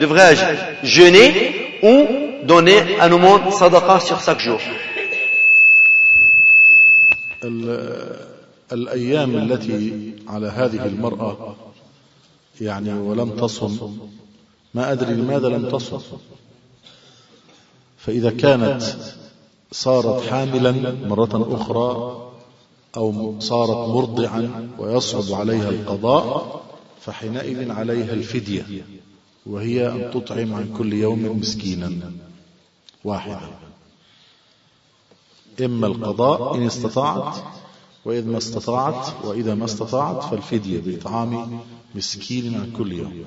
Devrais-je jeûner ou donner un aumône sadaqa sur chaque jour الأيام التي على هذه المرأة يعني ولم تصم ما أدري لماذا لم تصل فإذا كانت صارت حاملا مرة أخرى أو صارت مرضعا ويصعب عليها القضاء فحينئذ عليها الفدية وهي أن تطعم عن كل يوم مسكينا واحدا. إما القضاء إن استطاعت وإذا ما استطاعت وإذا ما استطاعت فالفدية بإطعام مسكين عن كل يوم.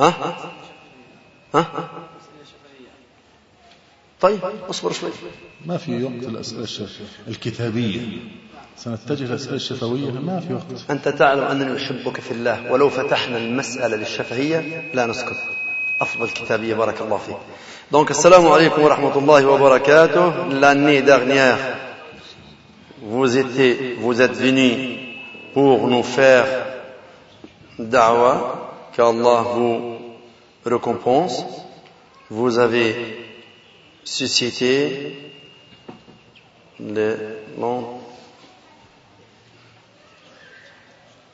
ها؟ ها؟ طيب اصبر شوي. ما في وقت الأسئلة الكتابية. سنتجه للأسئلة الشفوية ما في وقت. أنت تعلم أنني أحبك في الله ولو فتحنا المسألة للشفهية لا نسكت. أفضل الكتابية بارك الله فيك. دونك السلام عليكم ورحمة الله وبركاته. لاني دغنيير vous étiez vous êtes venu pour nous faire دعوة qu'Allah vous récompense. Vous avez suscité le long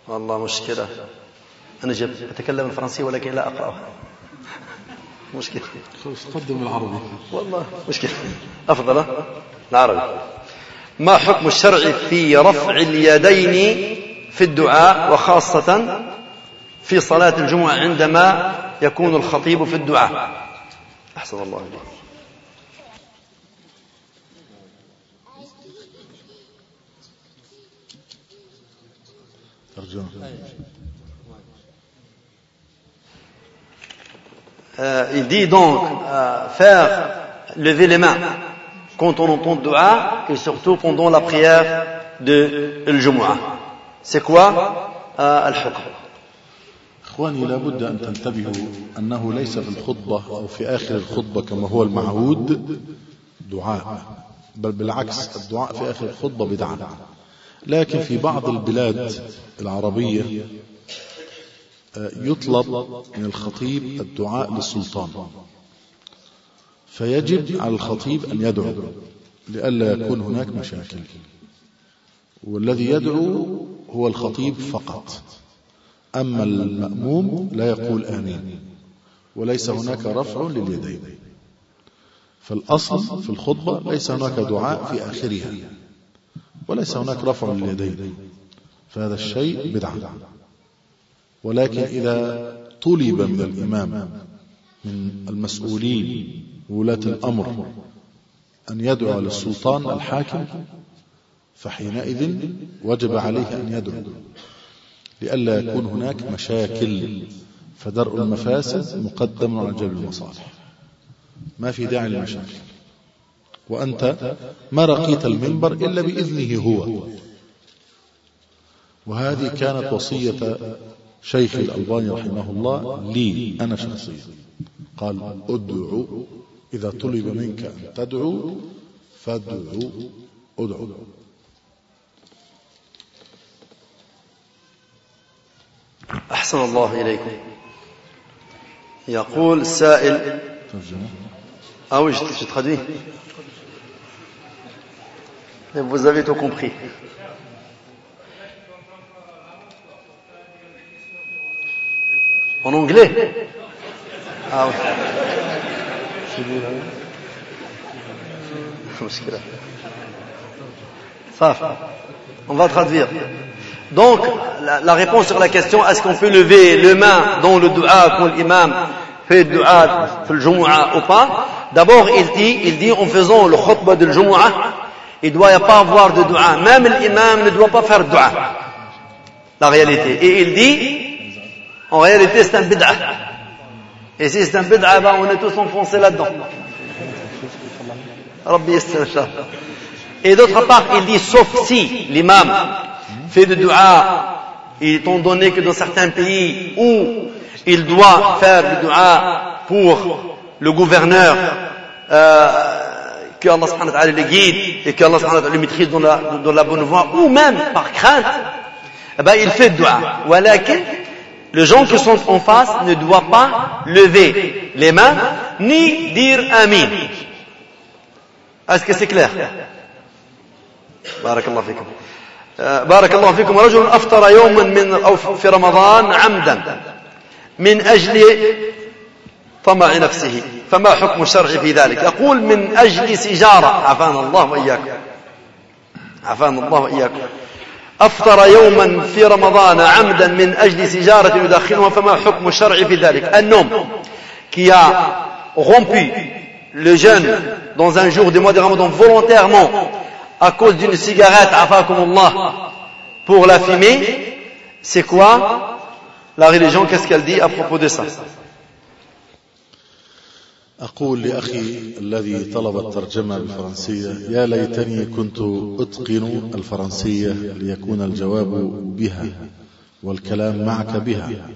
والله مشكلة أنا جب أتكلم الفرنسية ولكن لا أقرأها. مشكلة. قدم العربي. والله مشكلة. أفضل؟ العربي. ما حكم الشرع في رفع اليدين في الدعاء وخاصة في صلاة الجمعة عندما يكون الخطيب في الدعاء؟ أحسن الله إليك. ترجمة Euh, il dit donc euh, faire lever les mains. Quand on entend le dua et surtout pendant la prière de الجمعة. C'est quoi? Euh, الحكم إخواني لابد أن تنتبهوا أنه ليس في الخطبة أو في آخر الخطبة كما هو المعهود دعاء بل بالعكس الدعاء في آخر الخطبة بدعة لكن في بعض البلاد العربية يطلب من الخطيب الدعاء للسلطان. فيجب على الخطيب أن يدعو لئلا يكون هناك مشاكل. والذي يدعو هو الخطيب فقط. أما المأموم لا يقول آمين وليس هناك رفع لليدين. فالأصل في الخطبة ليس هناك دعاء في آخرها وليس هناك رفع لليدين. فهذا الشيء بدعة. ولكن إذا طلب من الإمام من المسؤولين ولاة الأمر أن يدعو للسلطان الحاكم فحينئذ وجب عليه أن يدعو. لئلا يكون هناك مشاكل فدرء المفاسد مقدم على جلب المصالح. ما في داعي للمشاكل. وأنت ما رقيت المنبر إلا بإذنه هو. وهذه كانت وصية شيخ الألباني رحمه الله لي أنا شخصيا قال أدعو إذا طلب منك أن تدعو فادعو أدعو أحسن الله إليكم يقول السائل Ah oui, je, je traduis. Et vous avez tout compris. En anglais Ah oui. Ça, on va traduire. Donc, la, réponse sur la question, est-ce qu'on peut lever les mains dans le dua quand l'imam fait le dua, fait le jumu'ah ou pas? D'abord, il dit, il dit, en faisant le khutbah de jumu'ah, il ne doit pas avoir de dua. Même l'imam ne doit pas faire dua. La réalité. Et il dit, en réalité, c'est un bid'ah. Et si c'est un bid'ah, ben, on est tous enfoncés là-dedans. Et d'autre part, il dit, sauf si l'imam fait de dua, étant donné que dans certains pays où il doit faire du dua pour le gouverneur, euh, que Allah subhanahu wa ta'ala le guide et que Allah subhanahu wa ta'ala le maîtrise dans la, dans la bonne voie, ou même par crainte, eh ben, il fait dua. Les gens qui sont en face ne doivent pas lever les mains, ni dire amin. Est-ce que c'est clair? Barakallah fikum. آه، بارك الله فيكم رجل أفطر يوما من أو في رمضان عمدا من أجل طمع نفسه فما حكم الشرع في ذلك يقول من أجل سجارة عافانا الله وإياكم عافانا الله وإياكم أفطر يوما في رمضان عمدا من أجل سجارة يدخنها فما حكم الشرع في ذلك النوم qui a rompu le jeûne dans un jour du mois de Ramadan volontairement à cause d'une cigarette, Allah, pour la fumer, c'est quoi la religion Qu'est-ce qu'elle dit à propos de ça أقول لأخي الذي طلب الترجمة بالفرنسية يا ليتني كنت أتقن الفرنسية ليكون الجواب بها والكلام معك بها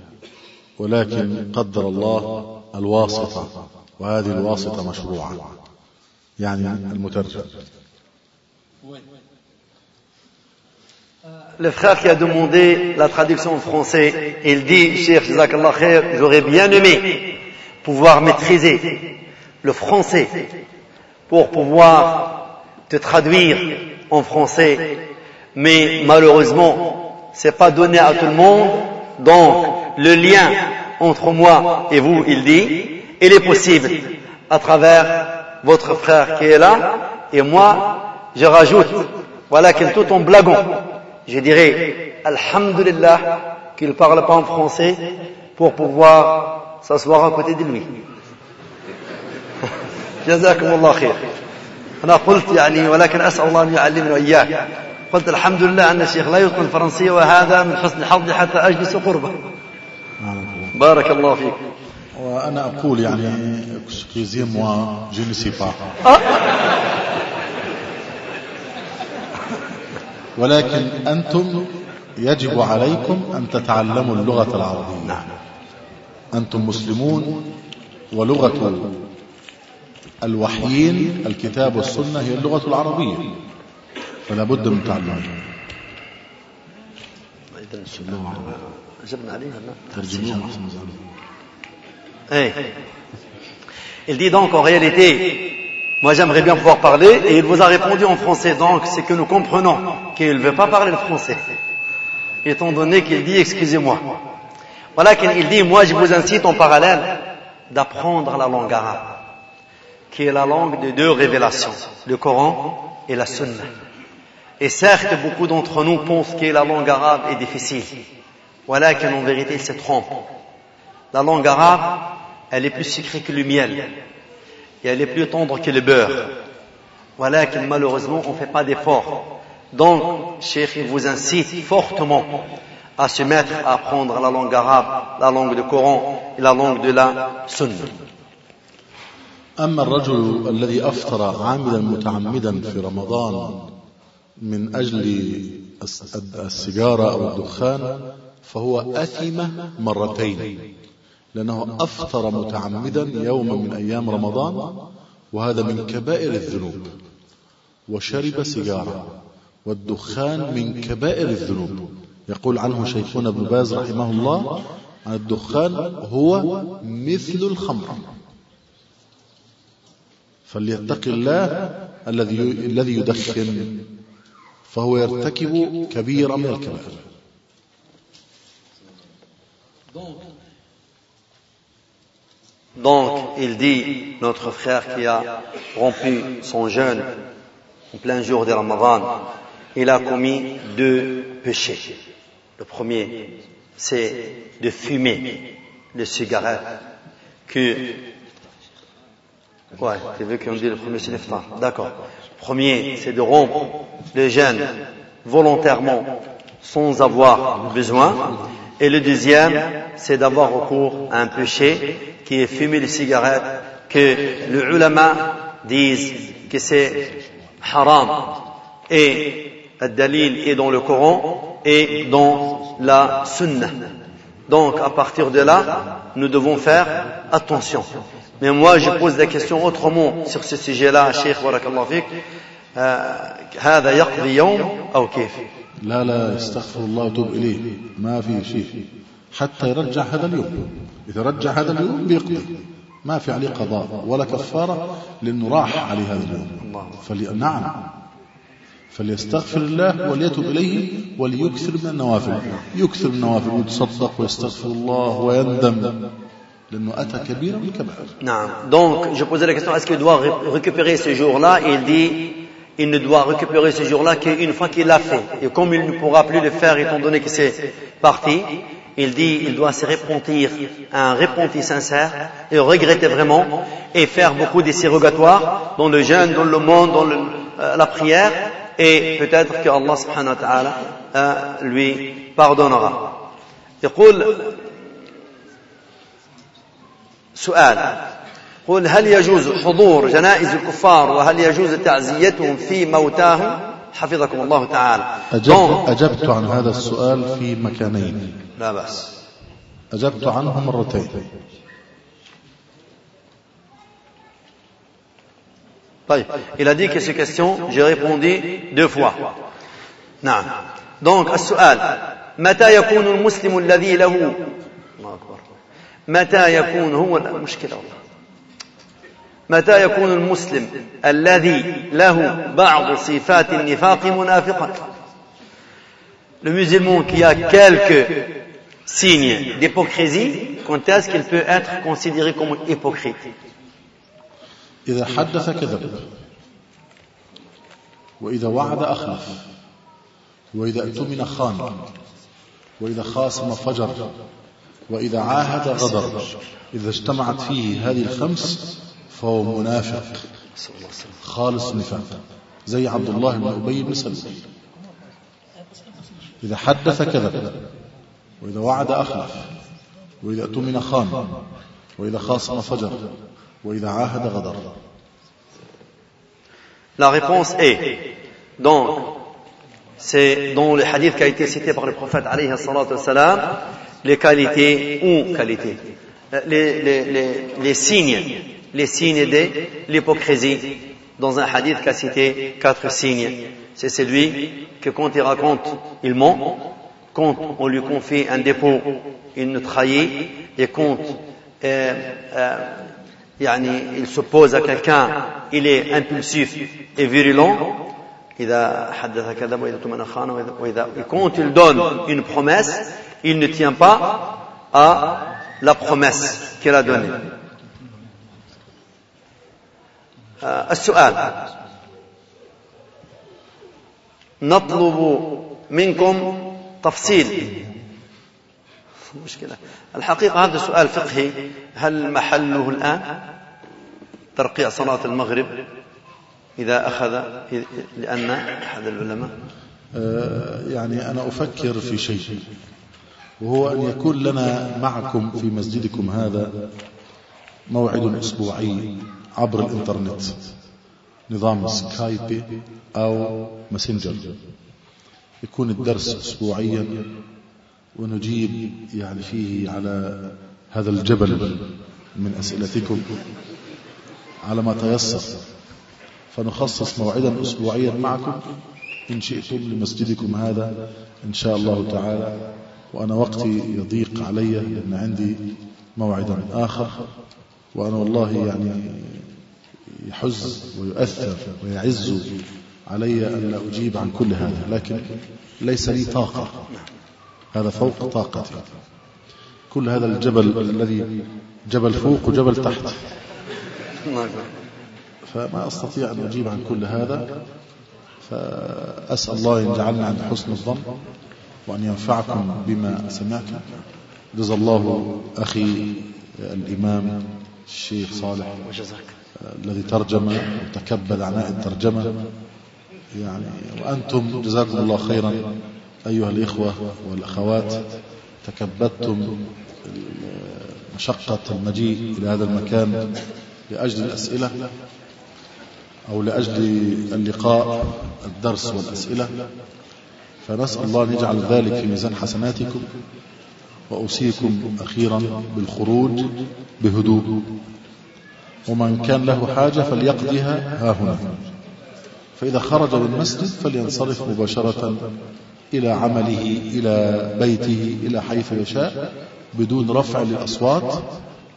ولكن قدر الله الواسطة وهذه الواسطة مشروعة. يعني المترجم. Le frère qui a demandé la traduction en français, il dit, Cheikh Jazakallah khair, j'aurais bien aimé pouvoir maîtriser le français pour pouvoir te traduire en français, mais malheureusement, c'est pas donné à tout le monde, donc le lien entre moi et vous, il dit, il est possible à travers votre frère qui est là, et moi, je rajoute, voilà qu'il tout en blaguant. Je dirais, Alhamdulillah, qu'il ne parle pas en français pour pouvoir s'asseoir à côté de lui. جزاكم الله خير أنا قلت يعني ولكن أسأل الله أن يعلمنا وإياك قلت الحمد لله أن الشيخ لا يتقن الفرنسية وهذا من حسن حظي حتى أجلس قربه بارك الله فيك وأنا أقول يعني excusez-moi je ne sais pas ولكن أنتم يجب عليكم أن تتعلموا اللغة العربية أنتم مسلمون ولغة الوحيين الكتاب والسنة هي اللغة العربية فلا بد من تعلمها جبنا عليها ترجموها Hey. Il dit donc en réalité, moi j'aimerais bien pouvoir parler, et il vous a répondu en français, donc c'est que nous comprenons qu'il ne veut pas parler le français. Étant donné qu'il dit excusez-moi. Voilà qu'il dit, moi je vous incite en parallèle d'apprendre la langue arabe, qui est la langue de deux révélations, le Coran et la Sunna. Et certes, beaucoup d'entre nous pensent que la langue arabe est difficile. Voilà qu'en vérité, il se trompe. La langue arabe, elle est plus sucrée que le miel. Et elle est plus tendre que le beurre. Voilà que malheureusement, on ne fait pas d'efforts. Donc, Cheikh, il vous incite fortement à se mettre à apprendre la langue arabe, la langue du Coran et la langue de la Sunna. أما الرجل الذي أفطر عاملا متعمدا في رمضان من أجل السيجارة أو الدخان فهو أثم مرتين. لأنه أفطر متعمدا يوما من أيام رمضان وهذا من كبائر الذنوب. وشرب سيجارة والدخان من كبائر الذنوب. يقول عنه شيخنا ابن باز رحمه الله عن الدخان هو مثل الخمر فليتق الله الذي الذي يدخن فهو يرتكب كبيرة من الكبائر Donc, il dit, notre frère qui a rompu son jeûne en plein jour de Ramadan, il a commis deux péchés. Le premier, c'est de fumer les cigarettes que... Ouais, tu veux qu'on dise le premier, c'est. D'accord. Le premier, c'est de rompre le jeûne volontairement sans avoir besoin. Et le deuxième, c'est d'avoir recours à un péché qui est fumer les cigarettes, que les ulama disent que c'est haram. Et le dalil est dans le Coran et dans la sunna. Donc, à partir de là, nous devons faire attention. Mais moi, je pose la question autrement sur ce sujet-là, Cheikh, barakallahu fik. هذا يقضي يوم أو كيف؟ لا لا يستغفر الله وتوب إليه ما في شيء حتى يرجع هذا اليوم إذا رجع هذا اليوم بيقضي ما في عليه قضاء ولا كفارة لأنه راح عليه هذا اليوم فلي... نعم فليستغفر الله وليتب إليه وليكثر من النوافل يكثر من النوافل ويتصدق ويستغفر الله ويندم لأنه أتى كبيرا من الكبائر Non. Donc, je posais la question, est-ce qu'il doit ré- récupérer ce jour-là Et il dit, il ne doit récupérer ce jour-là qu'une fois qu'il l'a fait. Et comme il ne pourra plus le faire étant donné que c'est parti, il dit, il doit se repentir, un repenti sincère, et regretter vraiment, et faire beaucoup de surrogatoires dans le jeûne, dans le monde, dans le- euh, la prière, et peut-être que Allah subhanahu wa ta'ala euh, lui pardonnera. يقول سؤال. قل هل يجوز حضور جنائز الكفار وهل يجوز تعزيتهم في موتاهم؟ حفظكم الله تعالى. أجب Donc, أجبت عن هذا السؤال في مكانين. لا بأس. أجبت عنه مرتين. il a dit que ces questions j'ai répondu deux fois نعم donc السؤال متى يكون المسلم الذي له الله أكبر متى يكون هو المشكلة والله متى يكون المسلم الذي له بعض صفات النفاق منافقا le musulman qui a quelques signes d'hypocrisie quand est-ce qu'il peut être considéré comme hypocrite إذا حدث كذب. وإذا وعد أخلف. وإذا اؤتمن خان. وإذا خاصم فجر. وإذا عاهد غدر إذا اجتمعت فيه هذه الخمس فهو منافق. خالص نفاق. زي عبد الله بن أبي بن سلول إذا حدث كذب. وإذا وعد أخلف. وإذا اؤتمن خان. وإذا خاصم فجر. La réponse est, donc, c'est dans le hadith qui a été cité par le prophète alayhi les qualités ou qualités, les, les, les, les signes, les signes de l'hypocrisie. Dans un hadith qui a cité quatre signes. C'est celui que quand il raconte, il ment, quand on lui confie un dépôt, il ne trahit, et quand euh, euh, يعني il s'oppose à quelqu'un, il est impulsif et virulent. إذا حدث كذب وإذا تمنى خان وإذا, وإذا et quand il donne une promesse, il ne tient pas à la promesse qu'il a donnée. آه، السؤال نطلب منكم تفصيل مشكلة الحقيقة هذا سؤال فقهي. هل محله الآن ترقيع صلاة المغرب إذا أخذ لأن أحد العلماء آه، يعني أنا أفكر في شيء وهو أن يكون لنا معكم في مسجدكم هذا موعد أسبوعي عبر الإنترنت نظام سكايب أو ماسنجر يكون الدرس أسبوعيا. ونجيب يعني فيه على هذا الجبل من أسئلتكم على ما تيسر. فنخصص موعدا أسبوعيا معكم إن شئتم لمسجدكم هذا إن شاء الله تعالى. وأنا وقتي يضيق علي لأن عندي موعدا آخر. وأنا والله يعني يحز ويؤثر ويعز علي أن لا أجيب عن كل هذا. لكن ليس لي طاقة. هذا فوق طاقتي. كل هذا الجبل الذي جبل فوق وجبل تحت. فما أستطيع أن أجيب عن كل هذا. فأسأل الله أن يجعلنا عند حسن الظن وأن ينفعكم بما سمعتم. جزا الله أخي الإمام الشيخ صالح الذي ترجم وتكبد عناء الترجمة. يعني وأنتم جزاكم الله خيرا. أيها الإخوة والأخوات تكبدتم مشقة المجيء إلى هذا المكان لأجل الأسئلة أو لأجل اللقاء الدرس والأسئلة. فنسأل الله أن يجعل ذلك في ميزان حسناتكم وأوصيكم أخيرا بالخروج بهدوء. ومن كان له حاجة فليقضيها ها هنا. فإذا خرج من المسجد فلينصرف مباشرة إلى عمله إلى بيته إلى حيث يشاء بدون رفع للأصوات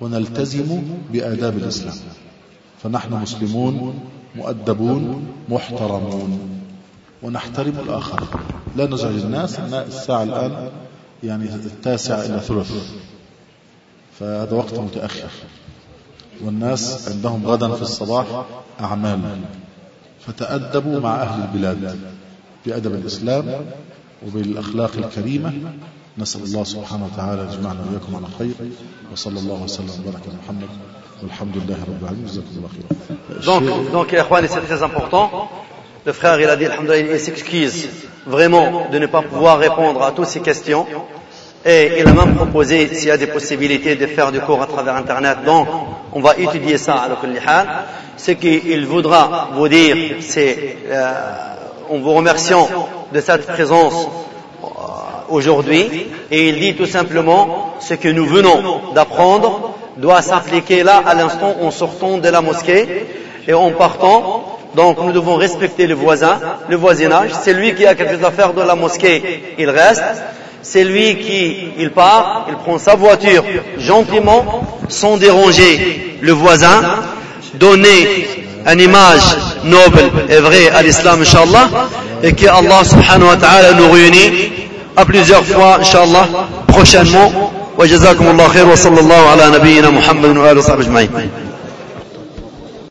ونلتزم بآداب الإسلام. فنحن مسلمون مؤدبون محترمون. ونحترم الآخر. لا نزعج الناس الساعة الآن يعني التاسعة إلى ثلث. فهذا وقت متأخر. والناس عندهم غدا في الصباح أعمال. فتأدبوا مع أهل البلاد بأدب الإسلام وبالأخلاق الكريمة نسأل الله سبحانه وتعالى يجمعنا وإياكم على خير وصلى الله وسلم وبارك على محمد والحمد لله رب العالمين جزاكم الله خيرا Donc, donc, c'est très important. Le frère, il a dit, il s'excuse vraiment de ne pas pouvoir répondre à toutes ces questions. Et il a même proposé, s'il y a des possibilités, de faire du cours à travers Internet. Donc, on va étudier ça à l'Ukhlihan. Ce qu'il voudra vous dire, c'est, euh, en vous remerciant de cette présence euh, aujourd'hui, et il dit tout simplement, ce que nous venons d'apprendre doit s'appliquer là, à l'instant, en sortant de la mosquée, et en partant, donc nous devons respecter le voisin, le voisinage. C'est lui qui a quelque chose à faire dans la mosquée, il reste. C'est lui qui, il part, il prend sa voiture gentiment, sans déranger le voisin, donner une image noble et vraie à l'islam, Inch'Allah, et que Allah subhanahu wa ta'ala nous réunit à plusieurs fois, Inch'Allah, prochainement. وجزاكم الله خير وصلى الله على نبينا محمد وآله وصحبه أجمعين